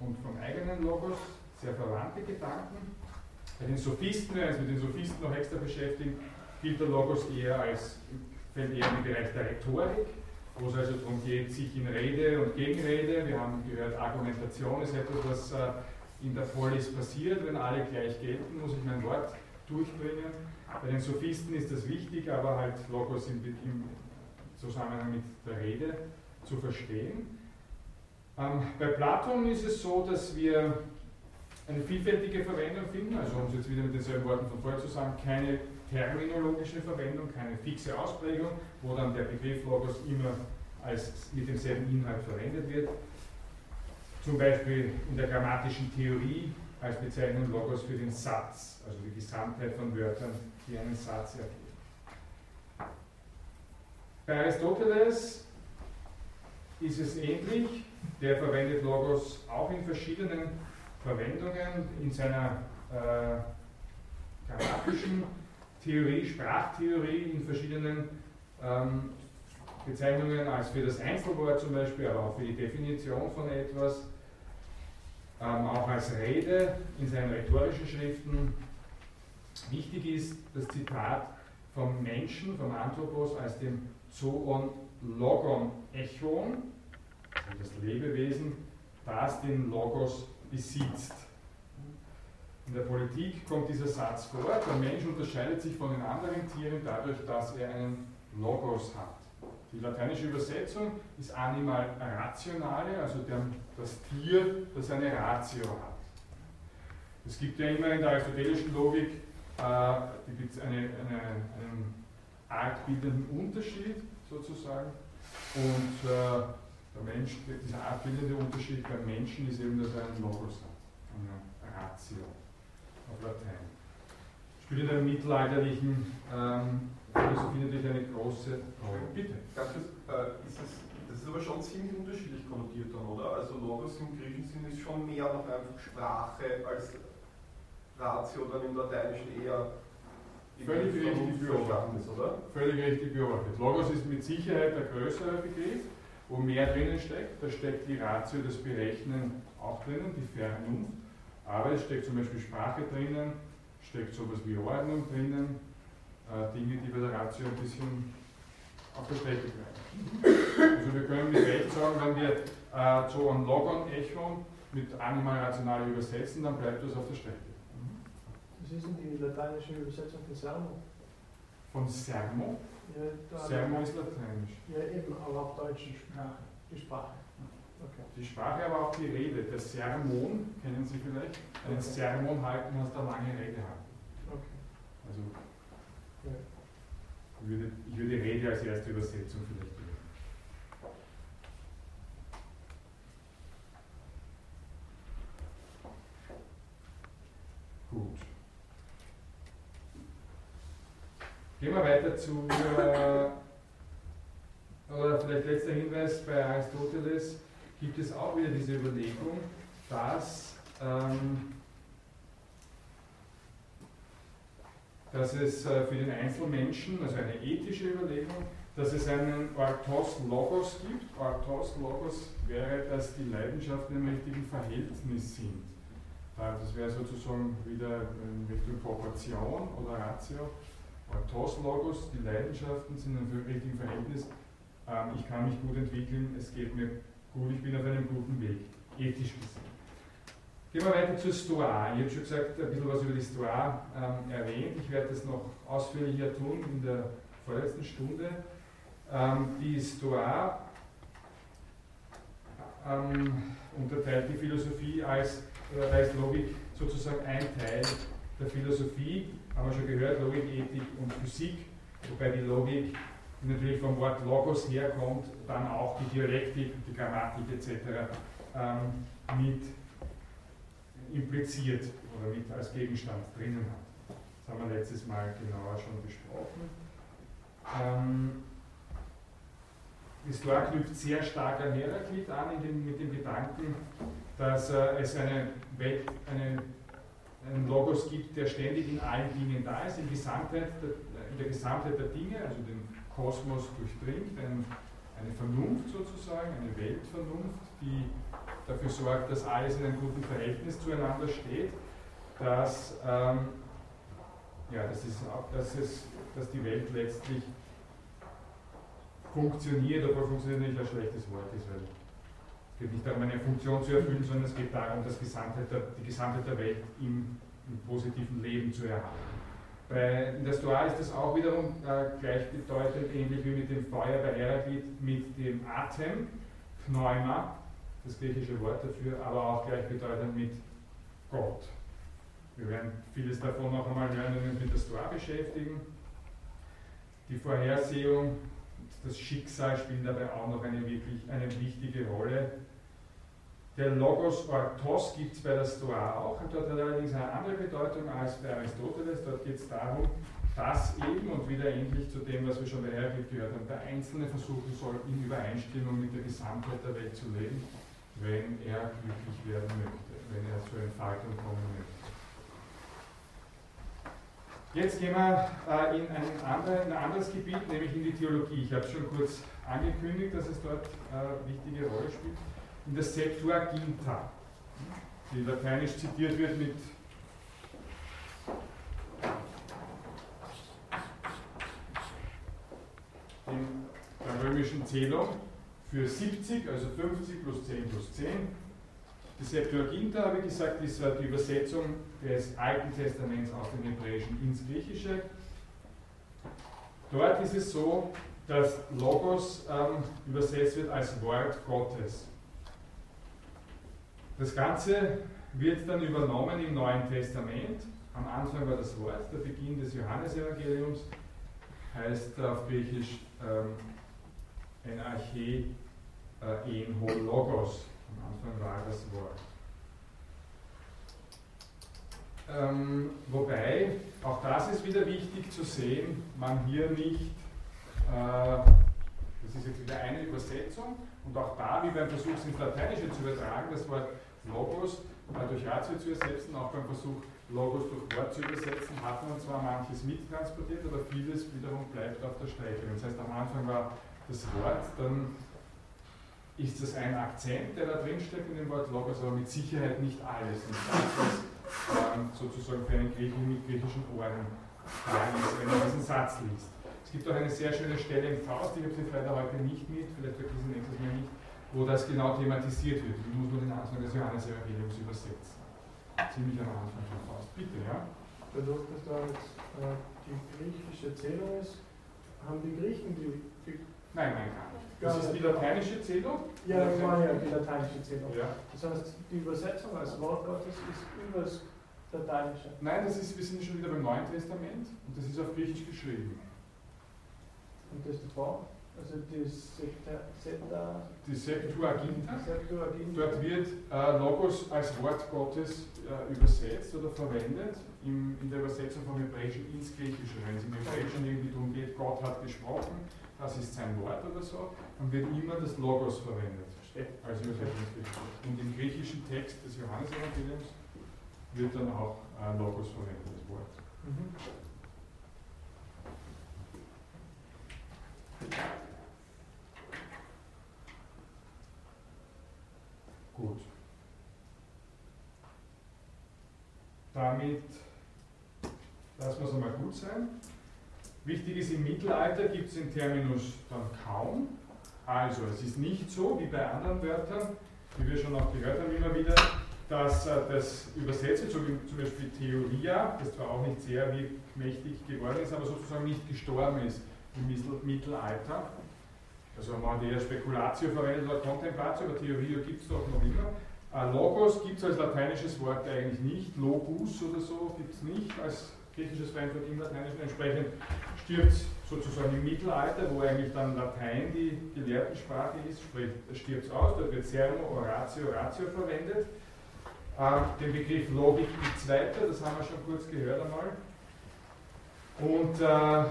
und vom eigenen Logos, sehr verwandte Gedanken. Bei den Sophisten, wenn wir uns mit den Sophisten noch extra beschäftigen, gilt der Logos eher als, fällt eher im Bereich der Rhetorik, wo es also darum geht, sich in Rede und Gegenrede, wir haben gehört, Argumentation ist etwas, was äh, in der Polis passiert, wenn alle gleich gelten, muss ich mein Wort durchbringen. Bei den Sophisten ist das wichtig, aber halt Logos im, im Zusammenhang mit der Rede zu verstehen. Ähm, bei Platon ist es so, dass wir eine vielfältige Verwendung finden, also um es jetzt wieder mit denselben Worten von vorher zu sagen, keine terminologische Verwendung, keine fixe Ausprägung, wo dann der Begriff Logos immer als mit demselben Inhalt verwendet wird. Zum Beispiel in der grammatischen Theorie als Bezeichnung Logos für den Satz, also die Gesamtheit von Wörtern, die einen Satz ergeben. Bei Aristoteles ist es ähnlich. Der verwendet Logos auch in verschiedenen Verwendungen in seiner äh, grammatischen Theorie, Sprachtheorie in verschiedenen ähm, Bezeichnungen als für das Einzelwort zum Beispiel, aber auch für die Definition von etwas, ähm, auch als Rede in seinen rhetorischen Schriften. Wichtig ist das Zitat vom Menschen, vom Anthropos als dem Zoon Logon Echon, also das Lebewesen, das den Logos besitzt. In der Politik kommt dieser Satz vor, der Mensch unterscheidet sich von den anderen Tieren dadurch, dass er einen Logos hat. Die lateinische Übersetzung ist animal rationale, also der, das Tier, das eine Ratio hat. Es gibt ja immer in der aristotelischen Logik äh, eine, eine, einen artbildenden Unterschied sozusagen und äh, der Mensch, dieser artbildende Unterschied beim Menschen ist eben, dass er einen Logos hat, eine Ratio auf Latein. Spielt in der mittelalterlichen ähm, Philosophie natürlich eine große Rolle. Bitte. Ganz kurz, äh, ist es, das ist aber schon ziemlich unterschiedlich konnotiert dann, oder? Also Logos im griechischen Sinn ist schon mehr noch einfach Sprache als Ratio dann im Lateinischen eher Völlig richtig beobachtet. Oder? Völlig richtig beobachtet. Logos ist mit Sicherheit der größere Begriff, wo mehr drinnen steckt. Da steckt die Ratio, das Berechnen auch drinnen, die Vernunft. Aber es steckt zum Beispiel Sprache drinnen, steckt sowas wie Ordnung drinnen, äh, Dinge, die bei der Ratio ein bisschen auf der Strecke bleiben. Also wir können mit Recht sagen, wenn wir äh, so ein Logon-Echo mit Animal Rational übersetzen, dann bleibt das auf der Strecke. Was ist denn die lateinische Übersetzung von Sermo? Von Sermo? Ja, Sermo ist lateinisch. Ja, eben, aber auf deutsche Sprache. Die Sprache. Okay. Die Sprache, aber auch die Rede. Der Sermon, kennen Sie vielleicht? Einen okay. Sermon halten heißt eine lange Rede halten. Okay. Also, ja. ich, würde, ich würde Rede als erste Übersetzung vielleicht nehmen. Gut. Gehen wir weiter zu, äh, oder vielleicht letzter Hinweis bei Aristoteles gibt es auch wieder diese Überlegung, dass, ähm, dass es äh, für den Einzelmenschen, also eine ethische Überlegung, dass es einen Orthos Logos gibt. Orthos Logos wäre, dass die Leidenschaften im richtigen Verhältnis sind. Das wäre sozusagen wieder in Richtung Proportion oder Ratio. Orthos Logos, die Leidenschaften sind im richtigen Verhältnis. Ähm, ich kann mich gut entwickeln, es geht mir gut, ich bin auf einem guten Weg, ethisch gesehen. Gehen wir weiter zur Stoa. Ich habe schon gesagt, ein bisschen was über die Stoa ähm, erwähnt. Ich werde das noch ausführlicher tun in der vorletzten Stunde. Ähm, die Stoa ähm, unterteilt die Philosophie als, oder als Logik sozusagen ein Teil der Philosophie, haben wir schon gehört, Logik, Ethik und Physik, wobei die Logik natürlich vom Wort Logos herkommt, dann auch die Dialektik, die Grammatik etc. Ähm, mit impliziert oder mit als Gegenstand drinnen hat. Das haben wir letztes Mal genauer schon besprochen. Ähm, Histoire knüpft sehr stark an Heraklit an dem, mit dem Gedanken, dass äh, es eine, Welt, eine, einen Logos gibt, der ständig in allen Dingen da ist, in, Gesamtheit, in der Gesamtheit der Dinge, also den Kosmos durchdringt, ein, eine Vernunft sozusagen, eine Weltvernunft, die dafür sorgt, dass alles in einem guten Verhältnis zueinander steht, dass, ähm, ja, das ist dass, es, dass die Welt letztlich funktioniert, obwohl funktioniert nicht ein schlechtes Wort ist, weil geht nicht darum, eine Funktion zu erfüllen, sondern es geht darum, das Gesamtheit der, die Gesamtheit der Welt im, im positiven Leben zu erhalten. Bei, in der Stoa ist das auch wiederum äh, gleichbedeutend, ähnlich wie mit dem Feuer bei Heraklit, mit dem Atem, Pneuma, das griechische Wort dafür, aber auch gleichbedeutend mit Gott. Wir werden vieles davon noch einmal hören, wenn wir uns mit der Stoa beschäftigen. Die Vorhersehung, das Schicksal spielen dabei auch noch eine wirklich eine wichtige Rolle. Der Logos Orthos gibt es bei der Stoa auch, und dort hat er allerdings eine andere Bedeutung als bei Aristoteles. Dort geht es darum, dass eben, und wieder ähnlich zu dem, was wir schon bei Heraklit gehört haben, der Einzelne versuchen soll, in Übereinstimmung mit der Gesamtheit der Welt zu leben, wenn er glücklich werden möchte, wenn er zur Entfaltung kommen möchte. Jetzt gehen wir äh, in, ein andere, in, ein anderes Gebiet, nämlich in die Theologie. Ich habe schon kurz angekündigt, dass es dort eine äh, wichtige Rolle spielt. In der Septuaginta, die lateinisch zitiert wird mit der römischen Zählung für 70, also 50 plus 10 plus 10. Die Septuaginta, habe ich gesagt, ist die Übersetzung des Alten Testaments aus dem Hebräischen ins Griechische. Dort ist es so, dass Logos ähm, übersetzt wird als Wort Gottes. Das Ganze wird dann übernommen im Neuen Testament. Am Anfang war das Wort, der Beginn des Johannesevangeliums heißt auf Griechisch ähm, Enarche äh, en ho Logos. Am Anfang war das Wort. Ähm, wobei, auch das ist wieder wichtig zu sehen, man hier nicht, äh, das ist jetzt wieder eine Übersetzung, und auch da, wie beim Versuch, es ins Lateinische zu übertragen, das Wort Logos durch Ratio zu ersetzen, auch beim Versuch, Logos durch Wort zu übersetzen, hat man zwar manches mittransportiert, aber vieles wiederum bleibt auf der Strecke. Das heißt, am Anfang war das Wort, dann ist das ein Akzent, der da drin steckt in dem Wort Logos, aber mit Sicherheit nicht alles. Nicht das, was ähm, sozusagen für einen Griechen mit griechischen Ohren ist, wenn man diesen Satz liest. Es gibt auch eine sehr schöne Stelle im Faust, ich habe sie leider heute nicht mit, vielleicht wird sie nächstes Mal nicht, wo das genau thematisiert wird. Wie muss man den Anfang des Johannes-Evangeliums übersetzen? Ziemlich am Anfang von Faust. Bitte, ja? Dadurch, dass da jetzt äh, die griechische Zählung ist, haben die Griechen die, die Nein, nein, gar nicht. Das ist die lateinische Zählung? Ja, das war ja die lateinische Zählung. Ja. Das heißt, die Übersetzung als Wort Gottes ist über das Lateinische. Nein, das ist, wir sind schon wieder beim Neuen Testament und das ist auf Griechisch geschrieben. Und das davor? Also die Septa, Septa, Die Septuaginta. Septuaginta. Dort wird äh, Logos als Wort Gottes äh, übersetzt oder verwendet im, in der Übersetzung vom Hebräischen ins Griechische. Wenn es im Hebräischen irgendwie darum geht, Gott hat gesprochen, das ist sein Wort oder so, dann wird immer das Logos verwendet als Übersetzungsbegriff. Und im griechischen Text des Johannesevangeliums wird dann auch äh, Logos verwendet, das Wort. Mhm. Gut. Damit lassen wir es einmal gut sein. Wichtig ist, im Mittelalter gibt es den Terminus dann kaum. Also, es ist nicht so wie bei anderen Wörtern, wie wir schon auch gehört haben immer wieder, dass äh, das wie zum Beispiel Theoria, das zwar auch nicht sehr mächtig geworden ist, aber sozusagen nicht gestorben ist im Mittelalter. Also man eher Spekulatio verwendet oder Contemplatio, aber Theoria gibt es doch noch immer. Äh, Logos gibt es als lateinisches Wort eigentlich nicht, Logus oder so gibt es nicht als griechisches Fremdwort im Lateinischen. Entsprechend stirbt es sozusagen im Mittelalter, wo eigentlich dann Latein die Gelehrtensprache ist, stirbt es aus, dort wird Sermo, Oratio, Ratio verwendet. Ähm, den Begriff Logik mit Zweiter, das haben wir schon kurz gehört einmal. Und äh,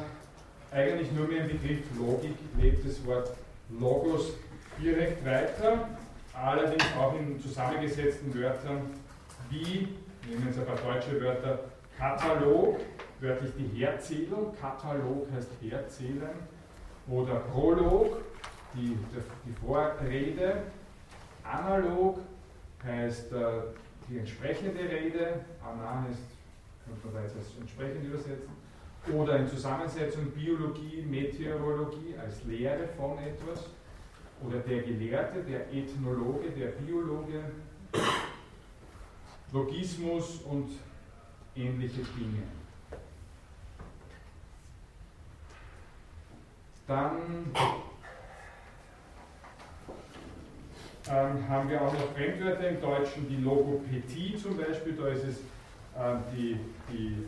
eigentlich nur mehr im Begriff Logik lebt das Wort Logos direkt weiter, allerdings auch in zusammengesetzten Wörtern wie, nehmen wir jetzt ein paar deutsche Wörter, Katalog, wörtlich die Herzählung, Katalog heißt Herzählen, oder Prolog, die, die Vorrede. Analog heißt äh, die entsprechende Rede. Ana heißt, könnte man da jetzt als entsprechend übersetzen. Oder in Zusammensetzung Biologie, Meteorologie als Lehre von etwas. Oder der Gelehrte, der Ethnologe, der Biologe. Logismus und ähnliche Dinge. Dann ähm, haben wir auch noch Fremdwörter im Deutschen, die Logopädie zum Beispiel, da ist es ähm, die, die,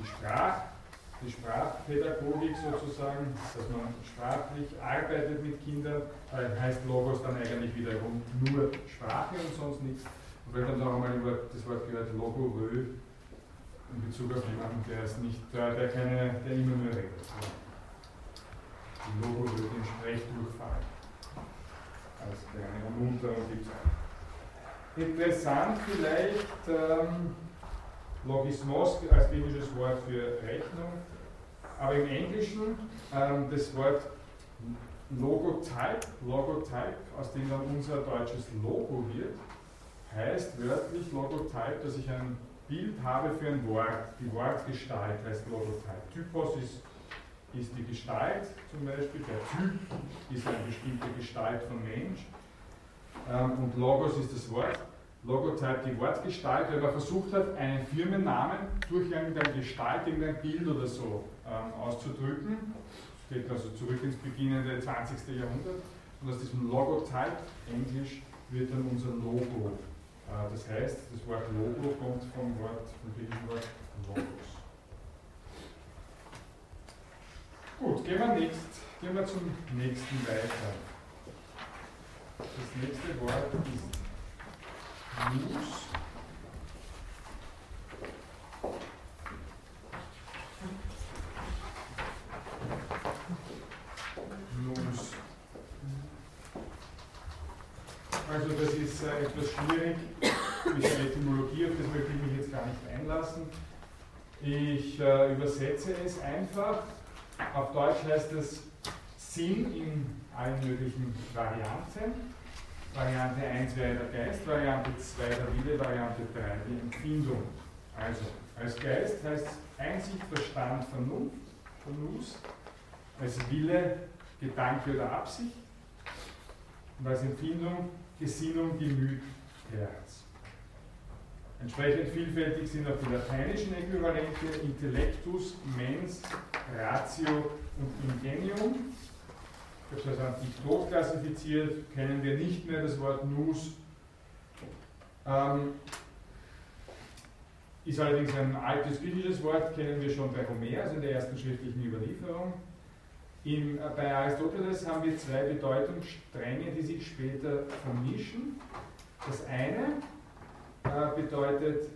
die, Sprach, die Sprachpädagogik sozusagen, dass man sprachlich arbeitet mit Kindern, äh, heißt Logos dann eigentlich wiederum nur Sprache und sonst nichts. Und wir haben dann auch einmal das Wort gehört, Logorö, in Bezug auf jemanden, der ist nicht, der, der keine, der immer nur redet. Die Logo durch den Sprechdurchfall als kleine Ermunterung gibt es Interessant vielleicht ähm, Logismos als griechisches Wort für Rechnung, aber im Englischen ähm, das Wort Logotype, Logotype, aus dem dann unser deutsches Logo wird, heißt wörtlich Logotype, dass ich ein Bild habe für ein Wort. Die Wortgestalt heißt Logotype. Typos ist ist die Gestalt zum Beispiel, der Typ ist eine bestimmte Gestalt von Mensch ähm, und Logos ist das Wort. Logotype die Wortgestalt, weil man versucht hat, einen Firmennamen durch irgendeine Gestalt, irgendein Bild oder so ähm, auszudrücken. Das geht also zurück ins beginnende 20. Jahrhundert. Und aus diesem Logotype, Englisch, wird dann unser Logo. Äh, das heißt, das Wort Logo kommt vom Wort, vom Wort Logos. Gut, gehen wir, nächst, gehen wir zum nächsten weiter. Das nächste Wort ist News. News. Also das ist äh, etwas schwierig mit der Etymologie, auf das möchte ich mich jetzt gar nicht einlassen. Ich äh, übersetze es einfach. Auf Deutsch heißt es Sinn in allen möglichen Varianten. Variante 1 wäre der Geist, Variante 2 der Wille, Variante 3 die Empfindung. Also, als Geist heißt es Einsicht, Verstand, Vernunft, Vernus, als Wille, Gedanke oder Absicht und als Empfindung Gesinnung, Gemüt, Herz. Entsprechend vielfältig sind auch die lateinischen Äquivalente Intellectus, Mens, Ratio und Ingenium. Habe es also klassifiziert, kennen wir nicht mehr das Wort Nus. Ähm, ist allerdings ein altes griechisches Wort, kennen wir schon bei Homer, also in der ersten schriftlichen Überlieferung. Im, äh, bei Aristoteles haben wir zwei Bedeutungsstränge, die sich später vermischen. Das eine äh, bedeutet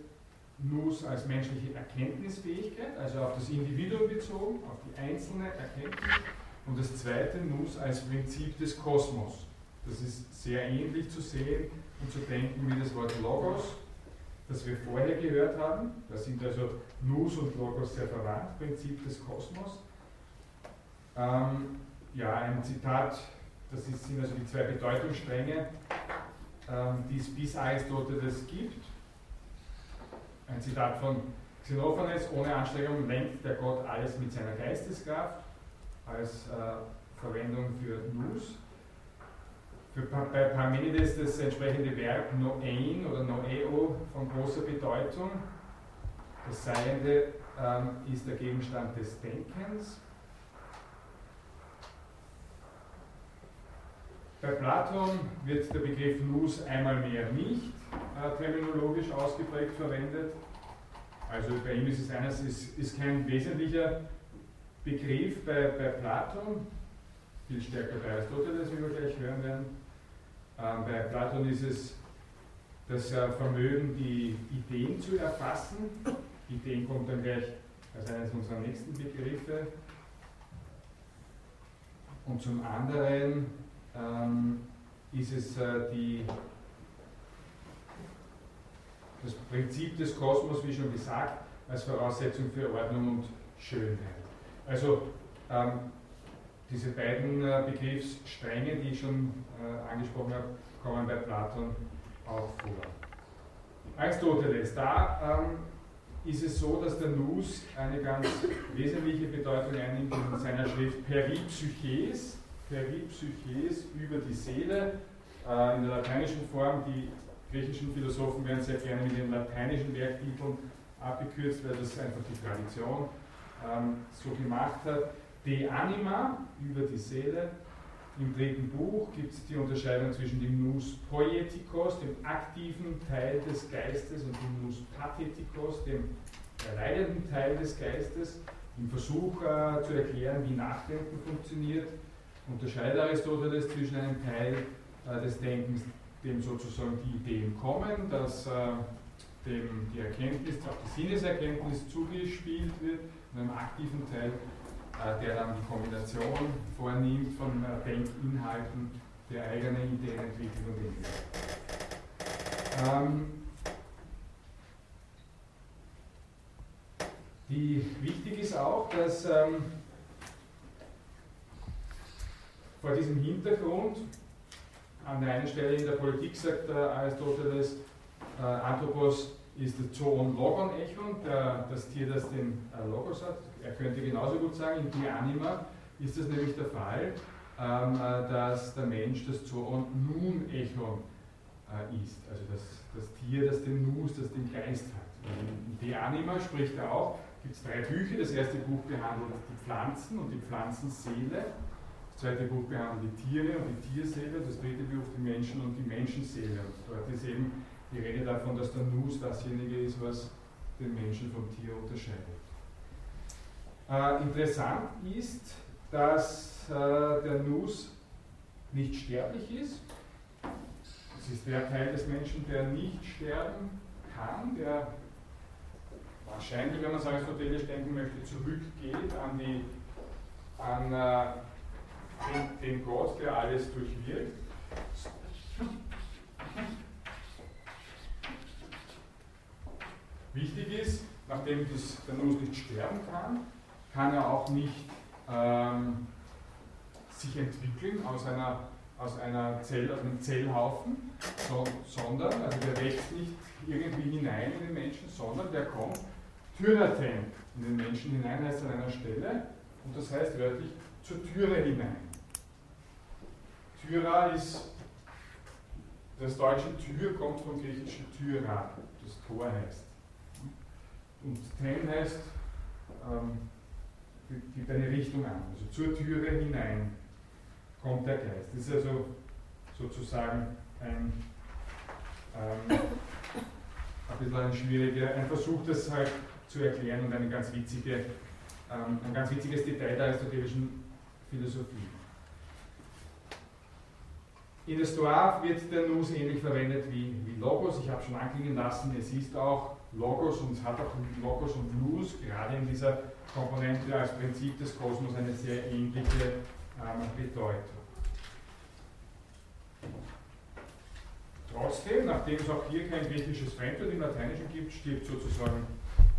Nus als menschliche Erkenntnisfähigkeit, also auf das Individuum bezogen, auf die einzelne Erkenntnis. Und das zweite Nus als Prinzip des Kosmos. Das ist sehr ähnlich zu sehen und zu denken wie das Wort Logos, das wir vorher gehört haben. Da sind also Nus und Logos sehr verwandt, Prinzip des Kosmos. Ähm, ja, ein Zitat, das ist, sind also die zwei Bedeutungsstränge ähm, die es bis Aristoteles gibt. Ein Zitat von Xenophanes, ohne Anstrengung lenkt der Gott alles mit seiner Geisteskraft als äh, Verwendung für Nus. Für, bei Parmenides das entsprechende Verb noein oder noeo von großer Bedeutung. Das Seiende ähm, ist der Gegenstand des Denkens. Bei Platon wird der Begriff Nous einmal mehr nicht äh, terminologisch ausgeprägt verwendet. Also bei ihm ist es eines, ist, ist kein wesentlicher Begriff bei, bei Platon, viel stärker bei Aristoteles, wie wir gleich hören werden. Ähm, bei Platon ist es das äh, Vermögen, die Ideen zu erfassen. Ideen kommt dann gleich als eines unserer nächsten Begriffe. Und zum anderen ähm, ist es äh, die, das Prinzip des Kosmos, wie schon gesagt, als Voraussetzung für Ordnung und Schönheit. Also ähm, diese beiden äh, Begriffsstränge, die ich schon äh, angesprochen habe, kommen bei Platon auch vor. Aristoteles, da ähm, ist es so, dass der Nous eine ganz wesentliche Bedeutung einnimmt in seiner Schrift Peripsyches, Peripsyches über die Seele, äh, in der lateinischen Form. Die griechischen Philosophen werden sehr gerne mit den lateinischen Werktiteln abgekürzt, weil das einfach die Tradition ähm, so gemacht hat. De Anima über die Seele. Im dritten Buch gibt es die Unterscheidung zwischen dem Nus Poetikos, dem aktiven Teil des Geistes, und dem Nus Pathetikos, dem erleidenden Teil des Geistes. Im Versuch äh, zu erklären, wie Nachdenken funktioniert, unterscheidet Aristoteles zwischen einem Teil äh, des Denkens, dem sozusagen die Ideen kommen, dass äh, dem die Erkenntnis, auch die Sinneserkenntnis zugespielt wird, und einem aktiven Teil, äh, der dann die Kombination vornimmt von äh, Denkinhalten der eigenen Ideenentwicklung und. Ähm, die, wichtig ist auch, dass ähm, vor diesem Hintergrund an der einen Stelle in der Politik sagt Aristoteles, äh, Anthropos ist der Zoon Logon Echon, der, das Tier, das den äh, Logos hat. Er könnte genauso gut sagen, in Die Anima ist es nämlich der Fall, ähm, äh, dass der Mensch das Zoon Nun Echon äh, ist. Also das, das Tier, das den Nus, das den Geist hat. In Die Anima spricht er auch, gibt es drei Bücher. Das erste Buch behandelt die Pflanzen und die Pflanzenseele. Das zweite Buch behandelt die Tiere und die Tierseele. Das dritte Buch die Menschen und die Menschenseele. Und dort ist eben die Rede davon, dass der Nus dasjenige ist, was den Menschen vom Tier unterscheidet. Äh, interessant ist, dass äh, der Nus nicht sterblich ist. Es ist der Teil des Menschen, der nicht sterben kann, der wahrscheinlich, wenn man es aristotelisch denken möchte, zurückgeht an, die, an äh, den, den Gott, der alles durchwirkt. Wichtig ist, nachdem das, der Nus nicht sterben kann, kann er auch nicht ähm, sich entwickeln aus einer, aus einer Zell, aus einem Zellhaufen, so, sondern, also der wächst nicht irgendwie hinein in den Menschen, sondern der kommt Tyraten in den Menschen hinein, heißt an einer Stelle, und das heißt wörtlich zur Türe hinein. Tyra ist, das deutsche Tür kommt vom griechischen Tyra, das Tor heißt. Und Ten heißt, ähm, gibt eine Richtung an. Also zur Türe hinein kommt der Geist. Das ist also sozusagen ein, ähm, ein bisschen ein schwieriger, ein Versuch, das halt zu erklären und eine ganz witzige, ähm, ein ganz witziges Detail der aristotelischen Philosophie. In der Stoa wird der Nus ähnlich verwendet wie, wie Logos. Ich habe schon anklingen lassen, es ist auch Logos und hat auch Logos und Nous gerade in dieser Komponente als Prinzip des Kosmos eine sehr ähnliche ähm, Bedeutung. Trotzdem, nachdem es auch hier kein griechisches Fremdwort im Lateinischen gibt, stirbt sozusagen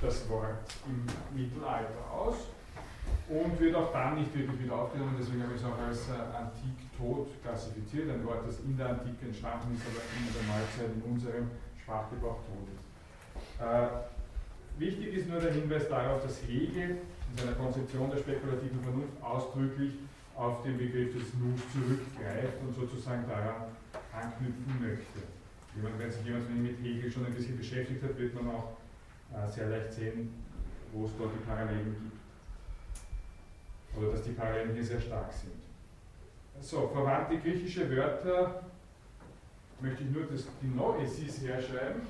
das Wort im Mittelalter aus und wird auch dann nicht wirklich wieder aufgenommen, deswegen habe ich es auch als äh, antik tot klassifiziert, ein Wort, das in der Antike entstanden ist, aber in der Neuzeit in unserem Sprachgebrauch tot ist. Äh, wichtig ist nur der Hinweis darauf, dass Hegel in seiner Konzeption der spekulativen Vernunft ausdrücklich auf den Begriff des Nus zurückgreift und sozusagen daran anknüpfen möchte. Wenn sich jemand mit Hegel schon ein bisschen beschäftigt hat, wird man auch äh, sehr leicht sehen, wo es dort die Parallelen gibt. Oder dass die Parallelen hier sehr stark sind. So, verwandte griechische Wörter möchte ich nur das, die Noesis herschreiben.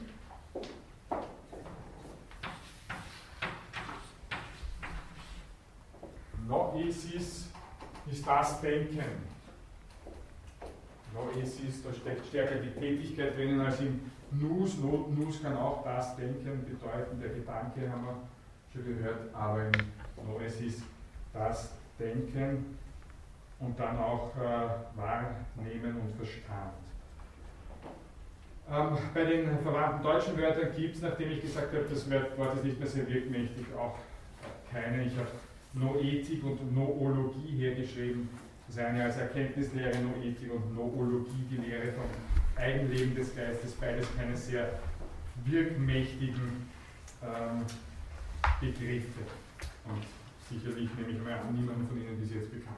Noesis ist das Denken. Noesis, da steckt stärker die Tätigkeit drinnen als im Nus. Nus kann auch das Denken bedeuten, der Gedanke haben wir schon gehört, aber im Noesis das Denken und dann auch äh, Wahrnehmen und Verstand. Ähm, bei den verwandten deutschen Wörtern gibt es, nachdem ich gesagt habe, das Wort ist nicht mehr sehr wirkmächtig, auch keine. Ich habe Noetik und Noologie hergeschrieben. Das eine als Erkenntnislehre, Noetik und Noologie, die Lehre vom Eigenleben des Geistes, beides keine sehr wirkmächtigen ähm, Begriffe. Und sicherlich nehme ich mal an, niemand von Ihnen bis jetzt bekannt.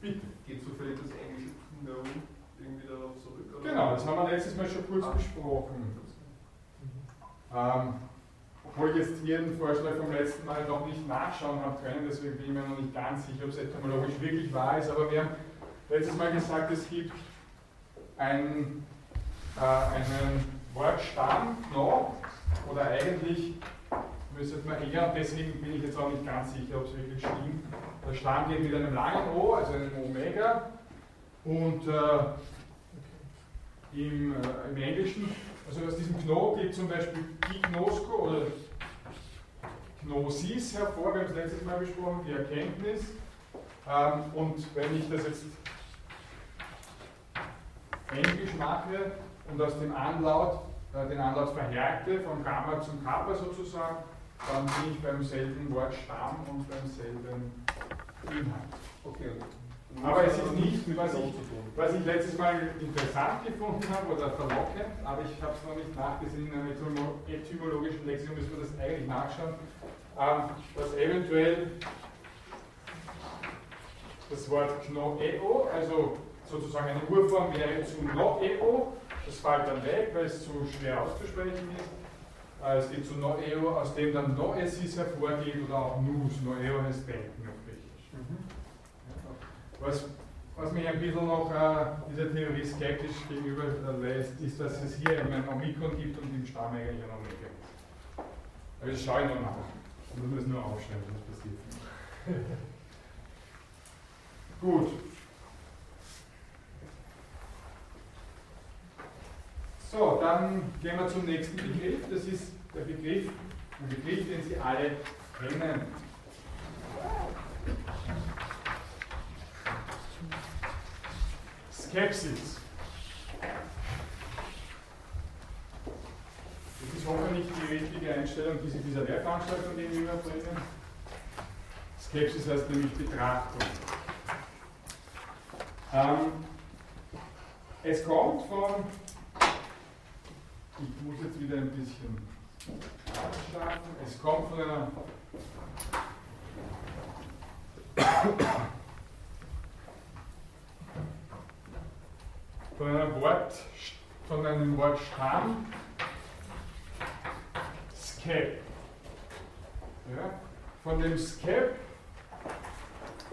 Bitte. Geht zufällig das englische No irgendwie darauf zurück? Oder? Genau, das haben wir letztes Mal schon kurz Ah. besprochen. Ähm, obwohl ich jetzt Ihren Vorschlag vom letzten Mal noch nicht nachschauen habe können, deswegen bin ich mir noch nicht ganz sicher, ob es etymologisch wirklich wahr ist, aber wir haben letztes Mal gesagt, es gibt ein, äh, einen Wortstamm, Kno, oder eigentlich müsste man eher, und deswegen bin ich jetzt auch nicht ganz sicher, ob es wirklich stimmt. Der Stamm geht mit einem langen O, also einem Omega, und äh, im, äh, im Englischen, also aus diesem Kno geht zum Beispiel Gignosko oder Gnosis hervor, wir haben es letztes Mal besprochen, die Erkenntnis. Ähm, und wenn ich das jetzt Englisch mache und aus dem Anlaut, äh, den Anlaut verhärte, vom Gamma zum Kappa sozusagen, dann bin ich beim selben Wort Stamm und beim selben Inhalt. Okay. Aber es ist nicht, was ich-. Was ich letztes Mal interessant gefunden habe oder verlockend, aber ich habe es noch nicht nachgesehen in einem etymo- etymologischen Lexikon, müssen wir das eigentlich nachschauen, ähm, dass eventuell das Wort Knoeo, also sozusagen eine Urform wäre zu Noeo, das fällt dann weg, weil es zu schwer auszusprechen ist. Äh, Es geht zu Noeo, aus dem dann Noesis hervorgeht oder auch Nus. Noeo heißt Denken. Was, was mich ein bisschen noch äh, dieser Theorie skeptisch gegenüber äh, lässt, ist, dass es hier eben ein Omikron gibt und im Stamm eigentlich ein Omega ist. Aber das schaue ich noch nach. Ich muss nur aufschreiben, was passiert. [laughs] Gut. So, dann gehen wir zum nächsten Begriff. Das ist der Begriff, ein Begriff, den Sie alle kennen. Skepsis. Das ist hoffentlich die richtige Einstellung, die Sie dieser Lehrveranstaltung gegenüberbringen. Skepsis heißt nämlich Betrachtung. Ähm, es kommt von, ich muss jetzt wieder ein bisschen abschaffen, es kommt von einer von Wort, von einem Wortstamm Skep. Ja? Von dem Skep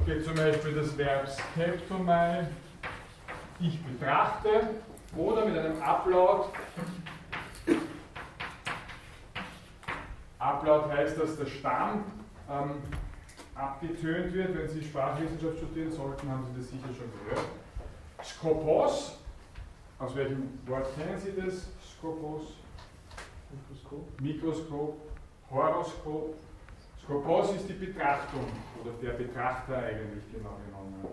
geht zum Beispiel das Verb skeptomai, ich betrachte, oder mit einem Ablaut. Ablaut heißt, dass der Stamm ähm, abgetönt wird. Wenn Sie Sprachwissenschaft studieren sollten, haben Sie das sicher schon gehört. Skopos, aus welchem Wort kennen Sie das? Skopos, Mikroskop. Mikroskop, Horoskop. Skopos ist die Betrachtung oder der Betrachter eigentlich genau genommen.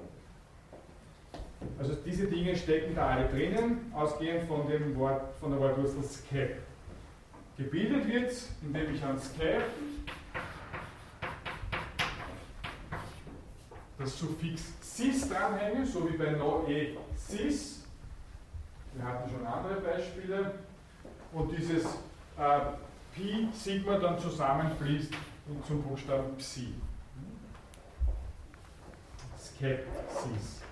Also diese Dinge stecken da alle drinnen, ausgehend von, dem Wort, von der Wortwurzel skep. Gebildet wird es, indem ich an skep das Suffix sis dranhänge, so wie bei noe sis. Wir hatten schon andere Beispiele. Und dieses äh, Pi Sigma dann zusammenfließt zum Buchstaben Psi. Skepsis.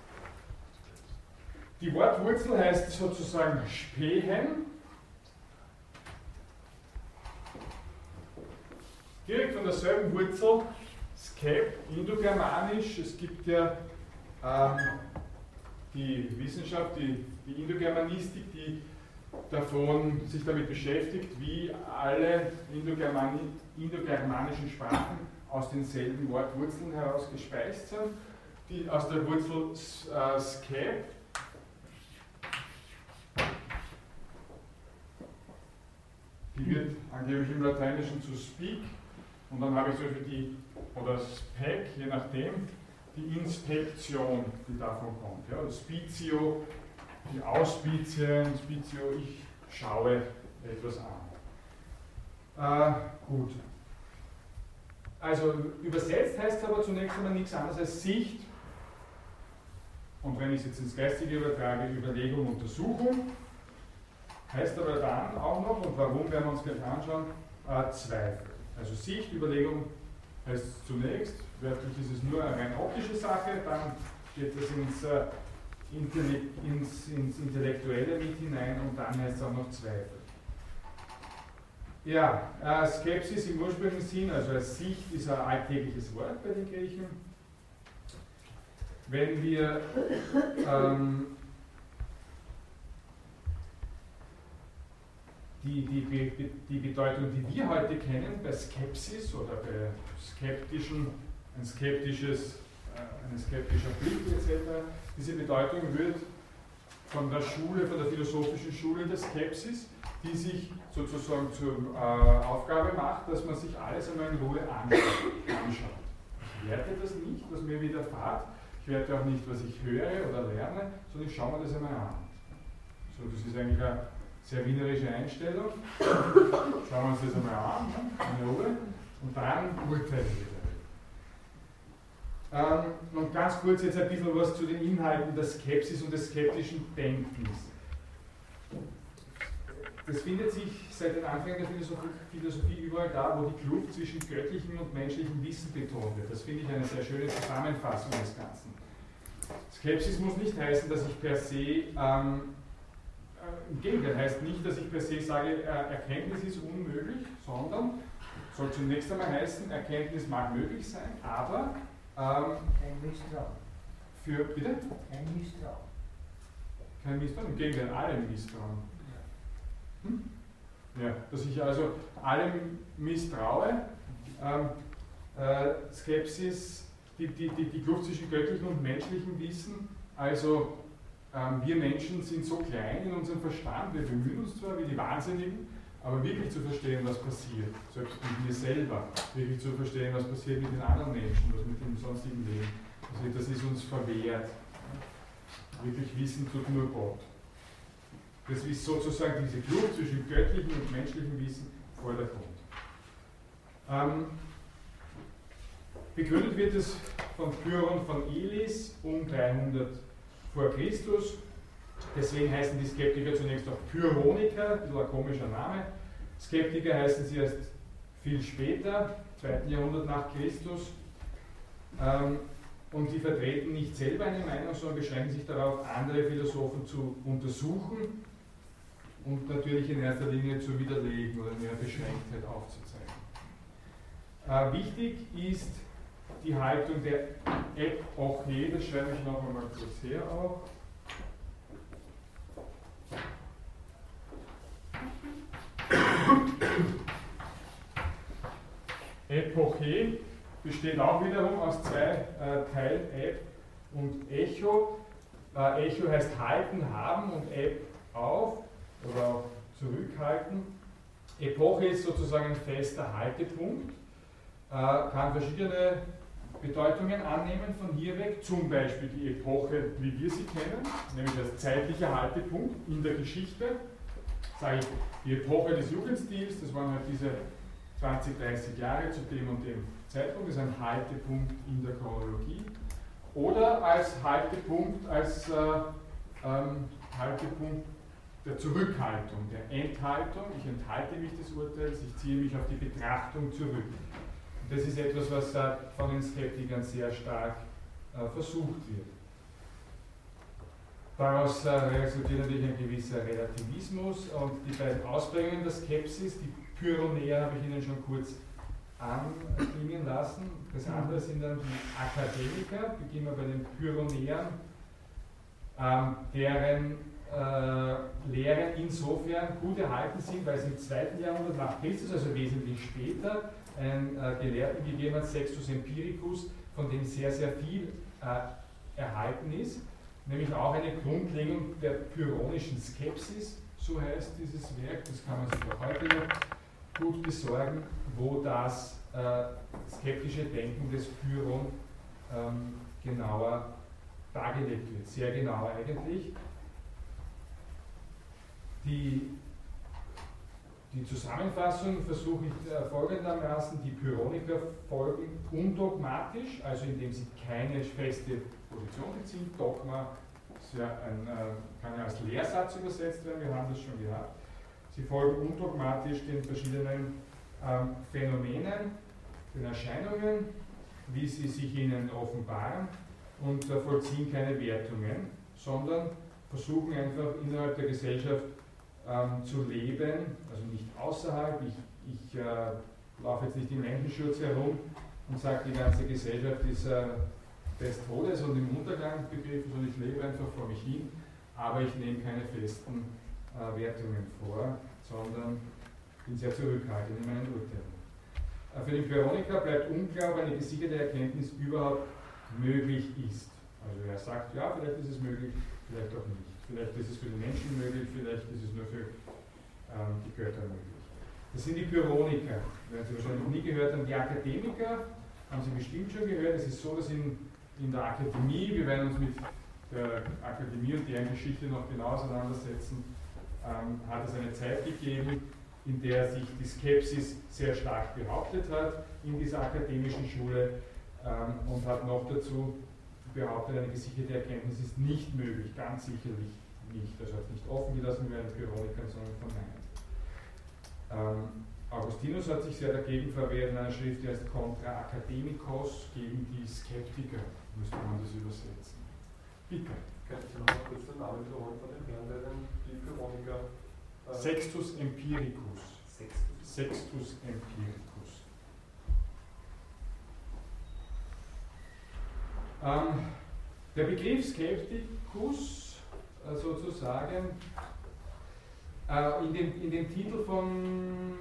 Die Wortwurzel heißt sozusagen spähen. Direkt von derselben Wurzel, Skep, indogermanisch. Es gibt ja ähm, die Wissenschaft, die, die Indogermanistik, die davon sich damit beschäftigt, wie alle Indogermani indogermanischen Sprachen aus denselben Wortwurzeln heraus gespeist sind. Die aus der Wurzel äh, Skep Die wird angeblich im Lateinischen zu speak und dann habe ich zum Beispiel die, oder spec, je nachdem, die Inspektion, die davon kommt. Ja, spitio, die Auspizie, spitio, ich schaue etwas an. Äh, gut. also übersetzt heißt es aber zunächst einmal nichts anderes als Sicht. Und wenn ich es jetzt ins Geistige übertrage, Überlegung, Untersuchung, heißt aber dann auch noch, und warum werden wir uns gleich anschauen, äh, Zweifel. Also Sicht, Überlegung heißt zunächst, wörtlich ist es nur eine rein optische Sache, dann geht es ins, äh, ins, ins Intellektuelle mit hinein und dann heißt es auch noch Zweifel. Ja, äh, Skepsis im ursprünglichen Sinn, also als Sicht, ist ein alltägliches Wort bei den Griechen. Wenn wir ähm, die, die, die Bedeutung, die wir heute kennen, bei Skepsis oder bei skeptischen, ein skeptisches, äh, ein skeptischer Blick etc., diese Bedeutung wird von der Schule, von der philosophischen Schule der Skepsis die sich sozusagen zur äh, Aufgabe macht, dass man sich alles einmal in Ruhe anschaut. Ich werte das nicht, was mir widerfahrt. Ich werte auch nicht, was ich höre oder lerne, sondern ich schaue mir das einmal an. So, das ist eigentlich eine sehr wienerische Einstellung. Schauen wir uns das einmal an, in Ruhe, und dann urteilen wir und ganz kurz jetzt ein bisschen was zu den Inhalten der Skepsis und des skeptischen Denkens. Das findet sich seit den Anfängen der Philosophie, Philosophie, überall da, wo die Kluft zwischen göttlichem und menschlichem Wissen betont wird. Das finde ich eine sehr schöne Zusammenfassung des Ganzen. Skepsis muss nicht heißen, dass ich per se, ähm, äh, im Gegenteil, heißt nicht, dass ich per se sage, äh, Erkenntnis ist unmöglich, sondern soll zunächst einmal heißen, Erkenntnis mag möglich sein, aber ähm, kein Misstrauen. Für, bitte? Kein Misstrauen. Kein Misstrauen, im Gegenteil, allen Misstrauen. Hm? Ja, dass ich also allem misstraue. Ähm, äh, Skepsis, die, die, die, die Kluft zwischen göttlichem und menschlichem Wissen, also ähm, wir Menschen sind so klein in unserem Verstand, wir bemühen uns zwar wie die Wahnsinnigen, aber wirklich zu verstehen, was passiert, selbst mit mir selber, wirklich zu verstehen, was passiert mit den anderen Menschen, was mit dem sonstigen Leben, also das ist uns verwehrt. Wirklich wissen tut nur Gott. Das ist sozusagen diese Kluft zwischen göttlichem und menschlichem Wissen Vordergrund. Ähm, begründet wird es von Pyrrhon von Elis um 300 vor Christus. Deswegen heißen die Skeptiker zunächst auch Pyrrhoniker, ein bisschen ein komischer Name. Skeptiker heißen sie erst viel später, 2. Jahrhundert nach Christus. Ähm, und die vertreten nicht selber eine Meinung, sondern beschränken sich darauf, andere Philosophen zu untersuchen und natürlich in erster Linie zu widerlegen oder ihrer Beschränktheit aufzuzeigen. Äh, wichtig ist die Haltung der Epoche, das schreibe ich noch einmal kurz her auch. Epoche besteht auch wiederum aus zwei äh, Teilen, Ep und Echo. Äh, Echo heißt halten, haben und Ep auf oder auch zurückhalten. Epoche ist sozusagen ein fester Haltepunkt, äh, kann verschiedene Bedeutungen annehmen von hier weg, zum Beispiel die Epoche, wie wir sie kennen, nämlich als zeitlicher Haltepunkt in der Geschichte. Sage ich, die Epoche des Jugendstils, das waren halt diese 20, 30 Jahre zu dem und dem Zeitpunkt, ist ein Haltepunkt in der Chronologie. Oder als Haltepunkt, als äh, ähm, Haltepunkt der Zurückhaltung, der Enthaltung. Ich enthalte mich des Urteils, ich ziehe mich auf die Betrachtung zurück. Und das ist etwas, was äh, von den Skeptikern sehr stark äh, versucht wird. Daraus äh, resultiert natürlich ein gewisser Relativismus und die beiden Ausprägungen der Skepsis, die Pyrrhonäer habe ich Ihnen schon kurz anklingen lassen. Das andere sind dann die Akademiker, beginnen wir bei den Pyrrhonäern, ähm, deren äh, Lehren insofern gut erhalten sind, weil es im zweiten Jahrhundert nach Christus, also wesentlich später, einen äh, Gelehrten gegeben hat, Sextus Empiricus, von dem sehr, sehr viel äh, erhalten ist, nämlich auch eine Grundlegung der pyrrhonischen Skepsis, so heißt dieses Werk, das kann man sich auch heute noch gut besorgen, wo das äh, skeptische Denken des Pyrrhon ähm, genauer dargelegt wird, sehr genau eigentlich die die Zusammenfassung versuche ich äh, folgendermaßen, die Pyroniker folgen undogmatisch, also indem sie keine feste Position beziehen. Dogma ja ein, äh, kann ja als Lehrsatz übersetzt werden, wir haben das schon gehabt. Sie folgen undogmatisch den verschiedenen ähm, Phänomenen, den Erscheinungen, wie sie sich ihnen offenbaren und äh, vollziehen keine Wertungen, sondern versuchen einfach innerhalb der Gesellschaft ähm, zu leben, also nicht außerhalb. Ich, ich äh, laufe jetzt nicht im Menschenschutz herum und sage, die ganze Gesellschaft ist äh, des Todes und im Untergang begriffen, sondern ich lebe einfach vor mich hin, aber ich nehme keine festen äh, Wertungen vor, sondern bin sehr zurückhaltend in meinen Urteilen. Äh, für den Pyroniker bleibt unklar, ob eine gesicherte Erkenntnis überhaupt möglich ist. Also er sagt, ja, vielleicht ist es möglich, vielleicht auch nicht. Vielleicht ist es für den Menschen möglich, vielleicht ist es nur für ähm, die Götter möglich. Das sind die Pyroniker. Werden Sie wahrscheinlich nie gehört haben. Die Akademiker haben Sie bestimmt schon gehört. Es ist so, dass in, in der Akademie, wir werden uns mit der Akademie und deren Geschichte noch genau auseinandersetzen, ähm, hat es eine Zeit gegeben, in der sich die Skepsis sehr stark behauptet hat in dieser akademischen Schule ähm, und hat noch dazu behauptet, eine gesicherte Erkenntnis ist nicht möglich, ganz sicherlich nicht. Also hat es nicht offen gelassen wie einen Pyroniker, sondern verneint. Ähm, Augustinus hat sich sehr dagegen verwehrt in einer Schrift, die heißt Contra Academicos, gegen die Skeptiker, müsste man das übersetzen. Bitte. Könnten Sie noch mal kurz den Namen wiederholen von dem Herrn, der die Pyroniker. Äh Sextus Empiricus. Sextus. Sextus Empiricus. Ähm, der Begriff Skeptikus äh, sozusagen äh, in, dem, in dem Titel von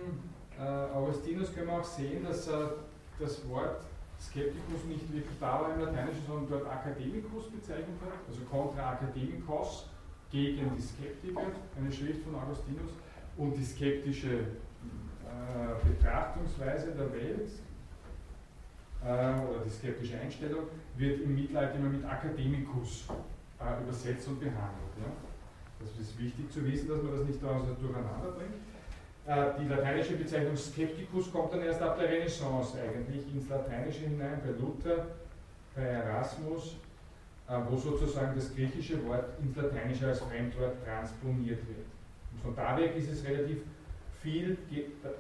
äh, Augustinus können wir auch sehen, dass das Wort Skeptikus nicht wirklich da war im Lateinischen, sondern dort Academicus bezeichnet hat, also contra academicos, gegen die Skeptiker, eine Schrift von Augustinus, und die skeptische äh, Betrachtungsweise der Welt äh, oder die skeptische Einstellung wird im Mittelalter immer mit Academicus äh, übersetzt und behandelt. Ja? Das ist wichtig zu wissen, dass man das nicht durcheinander bringt. Äh, die lateinische Bezeichnung Skepticus kommt dann erst ab der Renaissance eigentlich ins Lateinische hinein, bei Luther, bei Erasmus, äh, wo sozusagen das griechische Wort ins Lateinische als Fremdwort transponiert wird. Und von da weg ist es relativ viel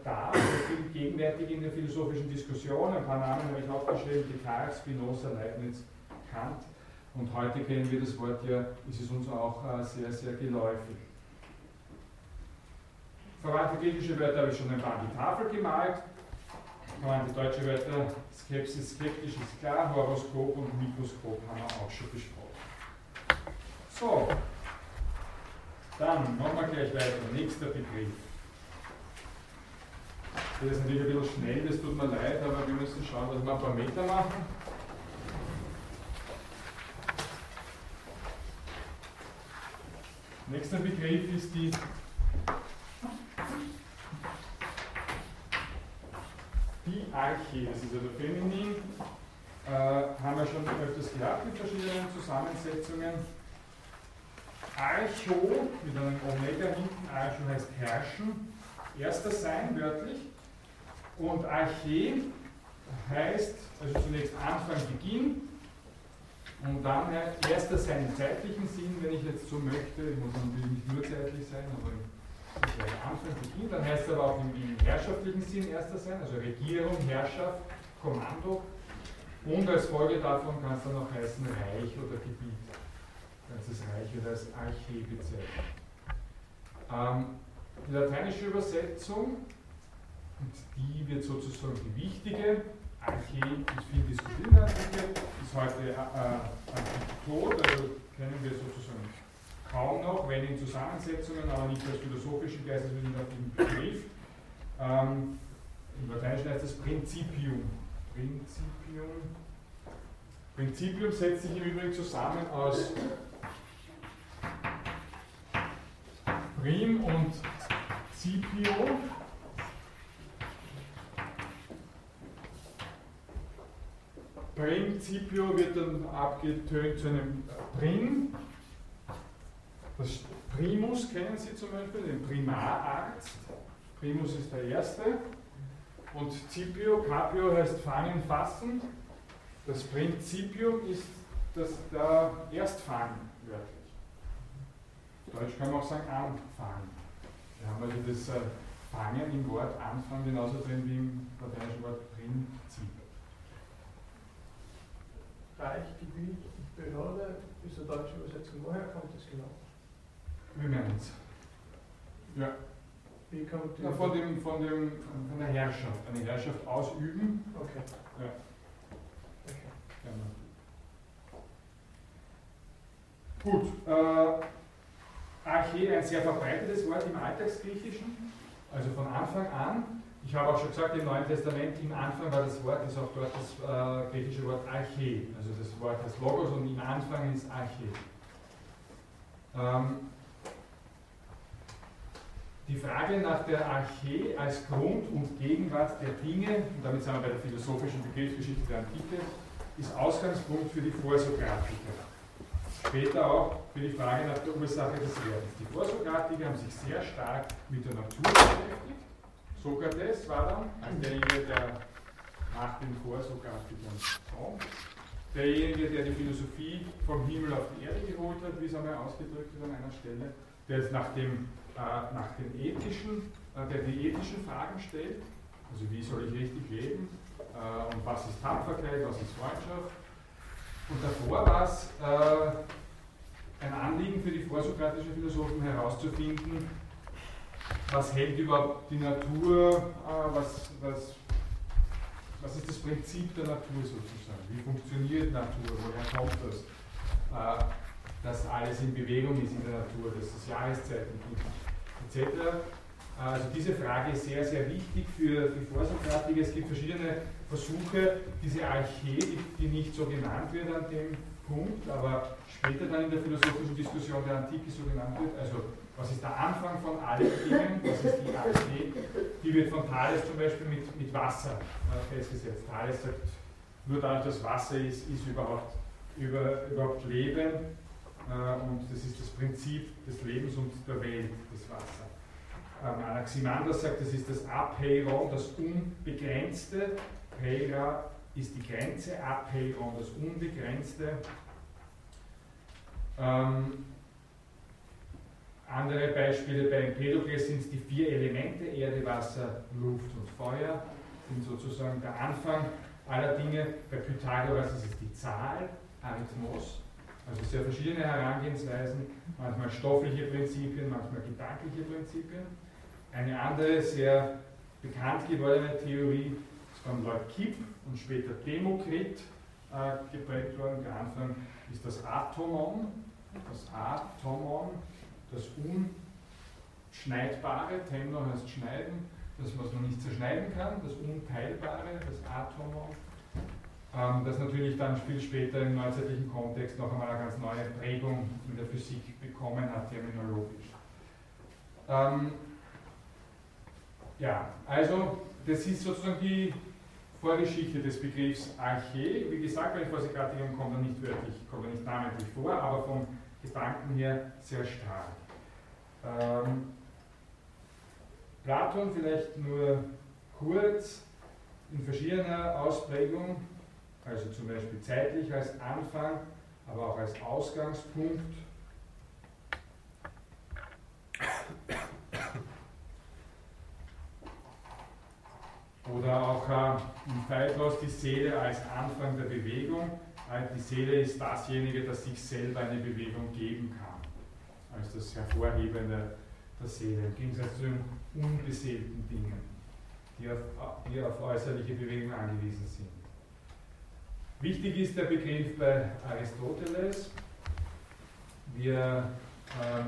da, also viel gegenwärtig in der philosophischen Diskussion. Ein paar Namen habe ich aufgeschrieben, Descartes, Spinoza, Leibniz, Kant. Und heute kennen wir das Wort ja, ist es uns auch äh, sehr, sehr geläufig. Verwandte griechische Wörter habe ich schon ein paar an die Tafel gemalt. Verwandte deutsche Wörter, Skepsis, skeptisch ist klar, Horoskop und Mikroskop haben wir auch schon besprochen. So, dann machen wir gleich weiter. Nächster Begriff. Das ist natürlich ein bisschen schnell, das tut mir leid, aber wir müssen schauen, dass wir ein paar Meter machen. Nächster Begriff ist die die Arche, das ist also feminin, äh, haben wir schon öfters gehabt in verschiedenen Zusammensetzungen. Archo, mit einem Omega hinten, Archo heißt herrschen, erster sein, wörtlich. Und Arche heißt, also zunächst Anfang, Beginn, und dann erster sein im zeitlichen Sinn, wenn ich jetzt so möchte, muss natürlich nicht nur zeitlich sein, aber das Beginn, dann heißt es aber auch im, herrschaftlichen Sinn erster sein, also Regierung, Herrschaft, Kommando. Und als Folge davon kann es dann auch heißen Reich oder Gebiet. Ganzes Reich wird als Arche bezeichnet. Ähm, die lateinische Übersetzung, und die wird sozusagen die wichtige, Arche ist viel diskutiert, ist heute äh, äh, tot, also kennen wir sozusagen kaum noch, wenn in Zusammensetzungen, aber nicht als philosophischen geisteswissenschaftlichen Begriff. Ähm, Im Lateinischen heißt das Principium. Principium. Principium setzt sich im Übrigen zusammen aus Prim und Cipio. Principio wird dann abgetönt zu einem Prim. Das Primus kennen Sie zum Beispiel, den Primararzt. Primus ist der erste. Und Cipio, Capio heißt fangen, fassen. Das Prinzipium ist das der Erstfang wörtlich. Deutsch kann man auch sagen anfangen. Wir haben also das äh, Fangen im Wort Anfang genauso drin wie im lateinischen Wort Prinzip. Reich, Gebiet, Behörde ist eine deutsche Übersetzung. Woher kommt das genau? Wir meinen es. Ja. Wie kommt die? Ja, von, dem, von, dem, von der Herrschaft. Eine Herrschaft ausüben. Okay. Ja. okay. Genau. Gut. Äh, Arche, ein sehr verbreitetes Wort im Alltagsgriechischen. Also von Anfang an. Ich habe auch schon gesagt, im Neuen Testament, im Anfang war das Wort, ist auch dort das äh, griechische Wort Arche. Also das Wort heißt Logos und im Anfang ist Arche. Ähm, die Frage nach der Arche als Grund und Gegenwart der Dinge, und damit sind wir bei der philosophischen Begriffsgeschichte der Antike, ist Ausgangspunkt für die Vorsokratiker. Später auch für die Frage nach der Ursache des Werdens. Die Vorsokratiker haben sich sehr stark mit der Natur beschäftigt. Sokrates war dann als derjenige, der nach den Vorsokratikern kommt. Derjenige, der die Philosophie vom Himmel auf die Erde geholt hat, wie es einmal ausgedrückt wird an einer Stelle, der es nach dem nach den ethischen, äh, der die ethischen Fragen stellt, also wie soll ich richtig leben? Äh, und was ist Tapferkeit, was ist Freundschaft. Und davor war es ein Anliegen für die vorsokratischen Philosophen herauszufinden, was hält überhaupt die Natur, was, was, was ist das Prinzip der Natur sozusagen, wie funktioniert Natur, woher kommt das, dass alles in Bewegung ist in der Natur, dass es Jahreszeiten gibt etc. Also diese Frage ist sehr, sehr wichtig für die Vorsokratiker. Es gibt verschiedene Versuche, diese Archä, die, nicht so genannt wird an dem Punkt, aber später dann in der philosophischen Diskussion der Antike so genannt wird. Also was ist der Anfang von allen Dingen? Was ist die Archä? Die wird von Thales zum Beispiel mit, mit Wasser äh, festgesetzt. Thales sagt, nur dadurch, dass Wasser ist, ist überhaupt, über, überhaupt Leben. Äh, und das ist das Prinzip des Lebens und der Welt, das Wasser. Ähm, Anaximander sagt, das ist das Apeiron, das Unbegrenzte. Peira ist die Grenze, Apeiron das Unbegrenzte. Ähm, andere Beispiele bei Empedokles sind die vier Elemente, Erde, Wasser, Luft und Feuer, sind sozusagen der Anfang aller Dinge. Bei Pythagoras ist es die Zahl, Arithmos, also sehr verschiedene Herangehensweisen, manchmal stoffliche Prinzipien, manchmal gedankliche Prinzipien. Eine andere sehr bekannt gewordene Theorie ist von Lord Kipp und später Demokrit äh, geprägt worden. Der Anfang ist das Atomon, das Atomon, das Unschneidbare, Temno heißt schneiden, das was man nicht zerschneiden kann, das Unteilbare, das Atomon ähm, das natürlich dann viel später im neuzeitlichen Kontext noch einmal eine ganz neue Prägung in der Physik bekommen hat, terminologisch. Ähm, ja, also das ist sozusagen die Vorgeschichte des Begriffs Archä. Wie gesagt, bei den Vorsikratikern kommt er nicht wörtlich, kommt er nicht namentlich vor, aber vom Gedanken her sehr stark. Ähm, Platon vielleicht nur kurz in verschiedener Ausprägung also zum Beispiel zeitlich als Anfang, aber auch als Ausgangspunkt. Oder auch äh, im Phaedros die Seele als Anfang der Bewegung. Äh, die Seele ist dasjenige, das sich selber eine Bewegung geben kann, als das Hervorhebende der Seele, im Gegensatz zu den unbeseelten Dingen, die auf, die auf äußerliche Bewegung angewiesen sind. Wichtig ist der Begriff bei Aristoteles. Wir ähm,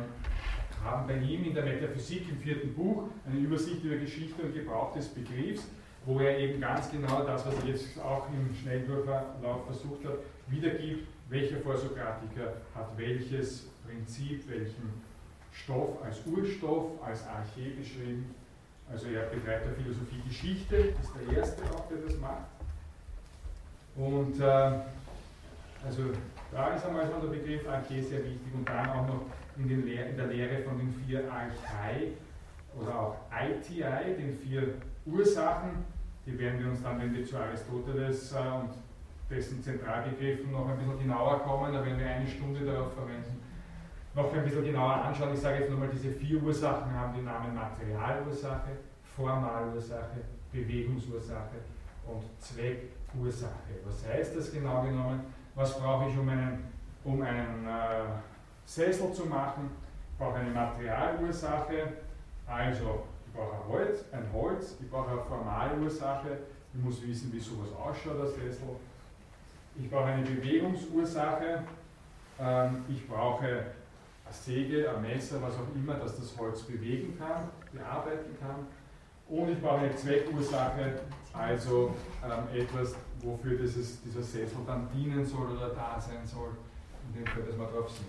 haben bei ihm in der Metaphysik im vierten Buch eine Übersicht über Geschichte und Gebrauch des Begriffs, wo er eben ganz genau das, was er jetzt auch im Schnelldurchlauf versucht hat, wiedergibt, welcher Vorsokratiker hat welches Prinzip, welchen Stoff als Urstoff, als Archä beschrieben. Also er betreibt der Philosophie Geschichte, ist der erste auch, der das macht. Und äh, also da ist einmal schon der Begriff Archä sehr wichtig und dann auch noch in, in der Lehre von den vier Archai, oder auch ITI, den vier Ursachen. Die werden wir uns dann, wenn wir zu Aristoteles äh, und dessen Zentralbegriffen noch ein bisschen genauer kommen, da werden wir eine Stunde darauf verwenden, noch ein bisschen genauer anschauen. Ich sage jetzt nochmal, diese vier Ursachen haben den Namen Materialursache, Formalursache, Bewegungsursache und Zweckursache. Was heißt das genau genommen? Was brauche ich, um einen, um einen äh, Sessel zu machen? Ich brauche eine Materialursache, also brauche Holz, ein Holz, ich brauche eine Formalursache, ich muss wissen, wie sowas ausschaut, der Sessel. Ich brauche eine Bewegungsursache, ähm, ich brauche eine Säge, ein Messer, was auch immer, dass das Holz bewegen kann, bearbeiten kann. Und ich brauche eine Zweckursache, also ähm, etwas, wofür dieses, dieser Sessel dann dienen soll oder da sein soll, in dem Fall, dass wir drauf sind.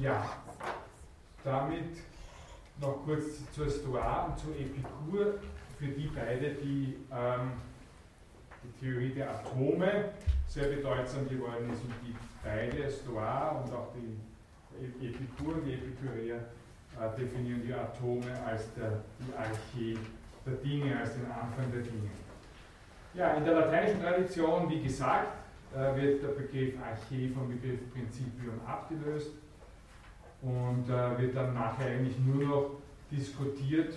Ja, damit noch kurz zur Stoa und zur Epikur, für die beide, die ähm, die Theorie der Atome sehr bedeutsam geworden ist und die beide, Stoa und auch die Epikur und die Epikureer, äh, definieren die Atome als der, die Archä der Dinge, als den Anfang der Dinge. Ja, in der lateinischen Tradition, wie gesagt, äh, wird der Begriff Archä vom Begriff Principium abgelöst und äh, wird dann nachher eigentlich nur noch diskutiert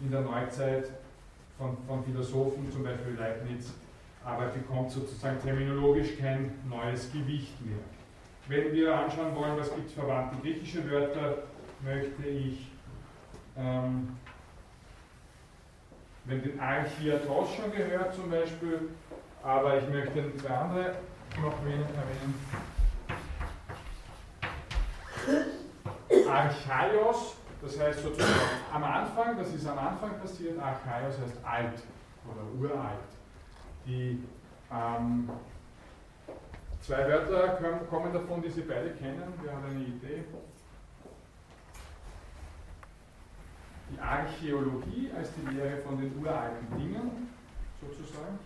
in der Neuzeit von, von Philosophen, zum Beispiel Leibniz, aber bekommt sozusagen terminologisch kein neues Gewicht mehr. Wenn wir anschauen wollen, was gibt es verwandte griechische Wörter, möchte ich ähm, wenn den Archiatros schon gehört zum Beispiel, aber ich möchte zwei andere noch erwähnen. Archaios, das heißt sozusagen am Anfang, das ist am Anfang passiert, Archaios heißt alt oder uralt. Die ähm, zwei Wörter kommen davon, die Sie beide kennen. Wir haben eine Idee. Die Archäologie als die Lehre von den uralten Dingen, sozusagen.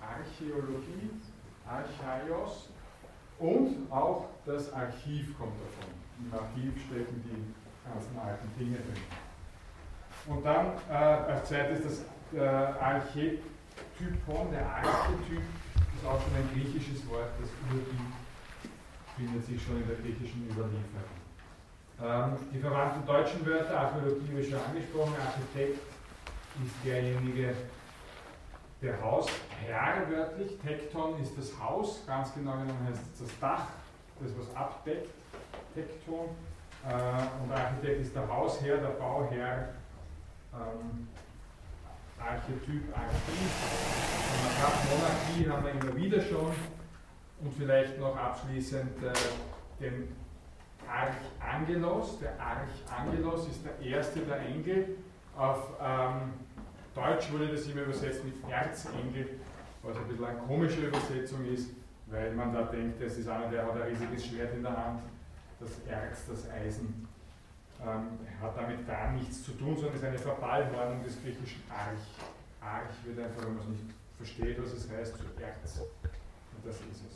Archäologie, Archaios und auch das Archiv kommt davon. Im Archiv stecken die ganzen alten Dinge drin. Und dann äh, als zweites das äh, Archetypon, der Archetyp, ist auch schon ein griechisches Wort, das Urtyp findet sich schon in der griechischen Überlieferung. Ähm, die verwandten deutschen Wörter, Archäologie ich schon angesprochen, Architekt ist derjenige, der Hausherr wörtlich, Tekton ist das Haus, ganz genau genommen heißt es das Dach, das was abdeckt, Tekton. Äh, und Architekt ist der Hausherr, der Bauherr, ähm, Archetyp, Archiv. Monarchie haben wir immer wieder schon. Und vielleicht noch abschließend äh, den Archangelos. Der Archangelos ist der erste der Engel. Auf ähm, Deutsch wurde das immer übersetzt mit Erzengel, was ein bisschen eine komische Übersetzung ist, weil man da denkt, das ist einer, der hat ein riesiges Schwert in der Hand, das Erz, das Eisen. Ähm, hat damit gar nichts zu tun, sondern ist eine Verballhornung des griechischen Arch. Arch wird einfach, wenn man es nicht versteht, was es heißt, zu Erz. Und das ist es.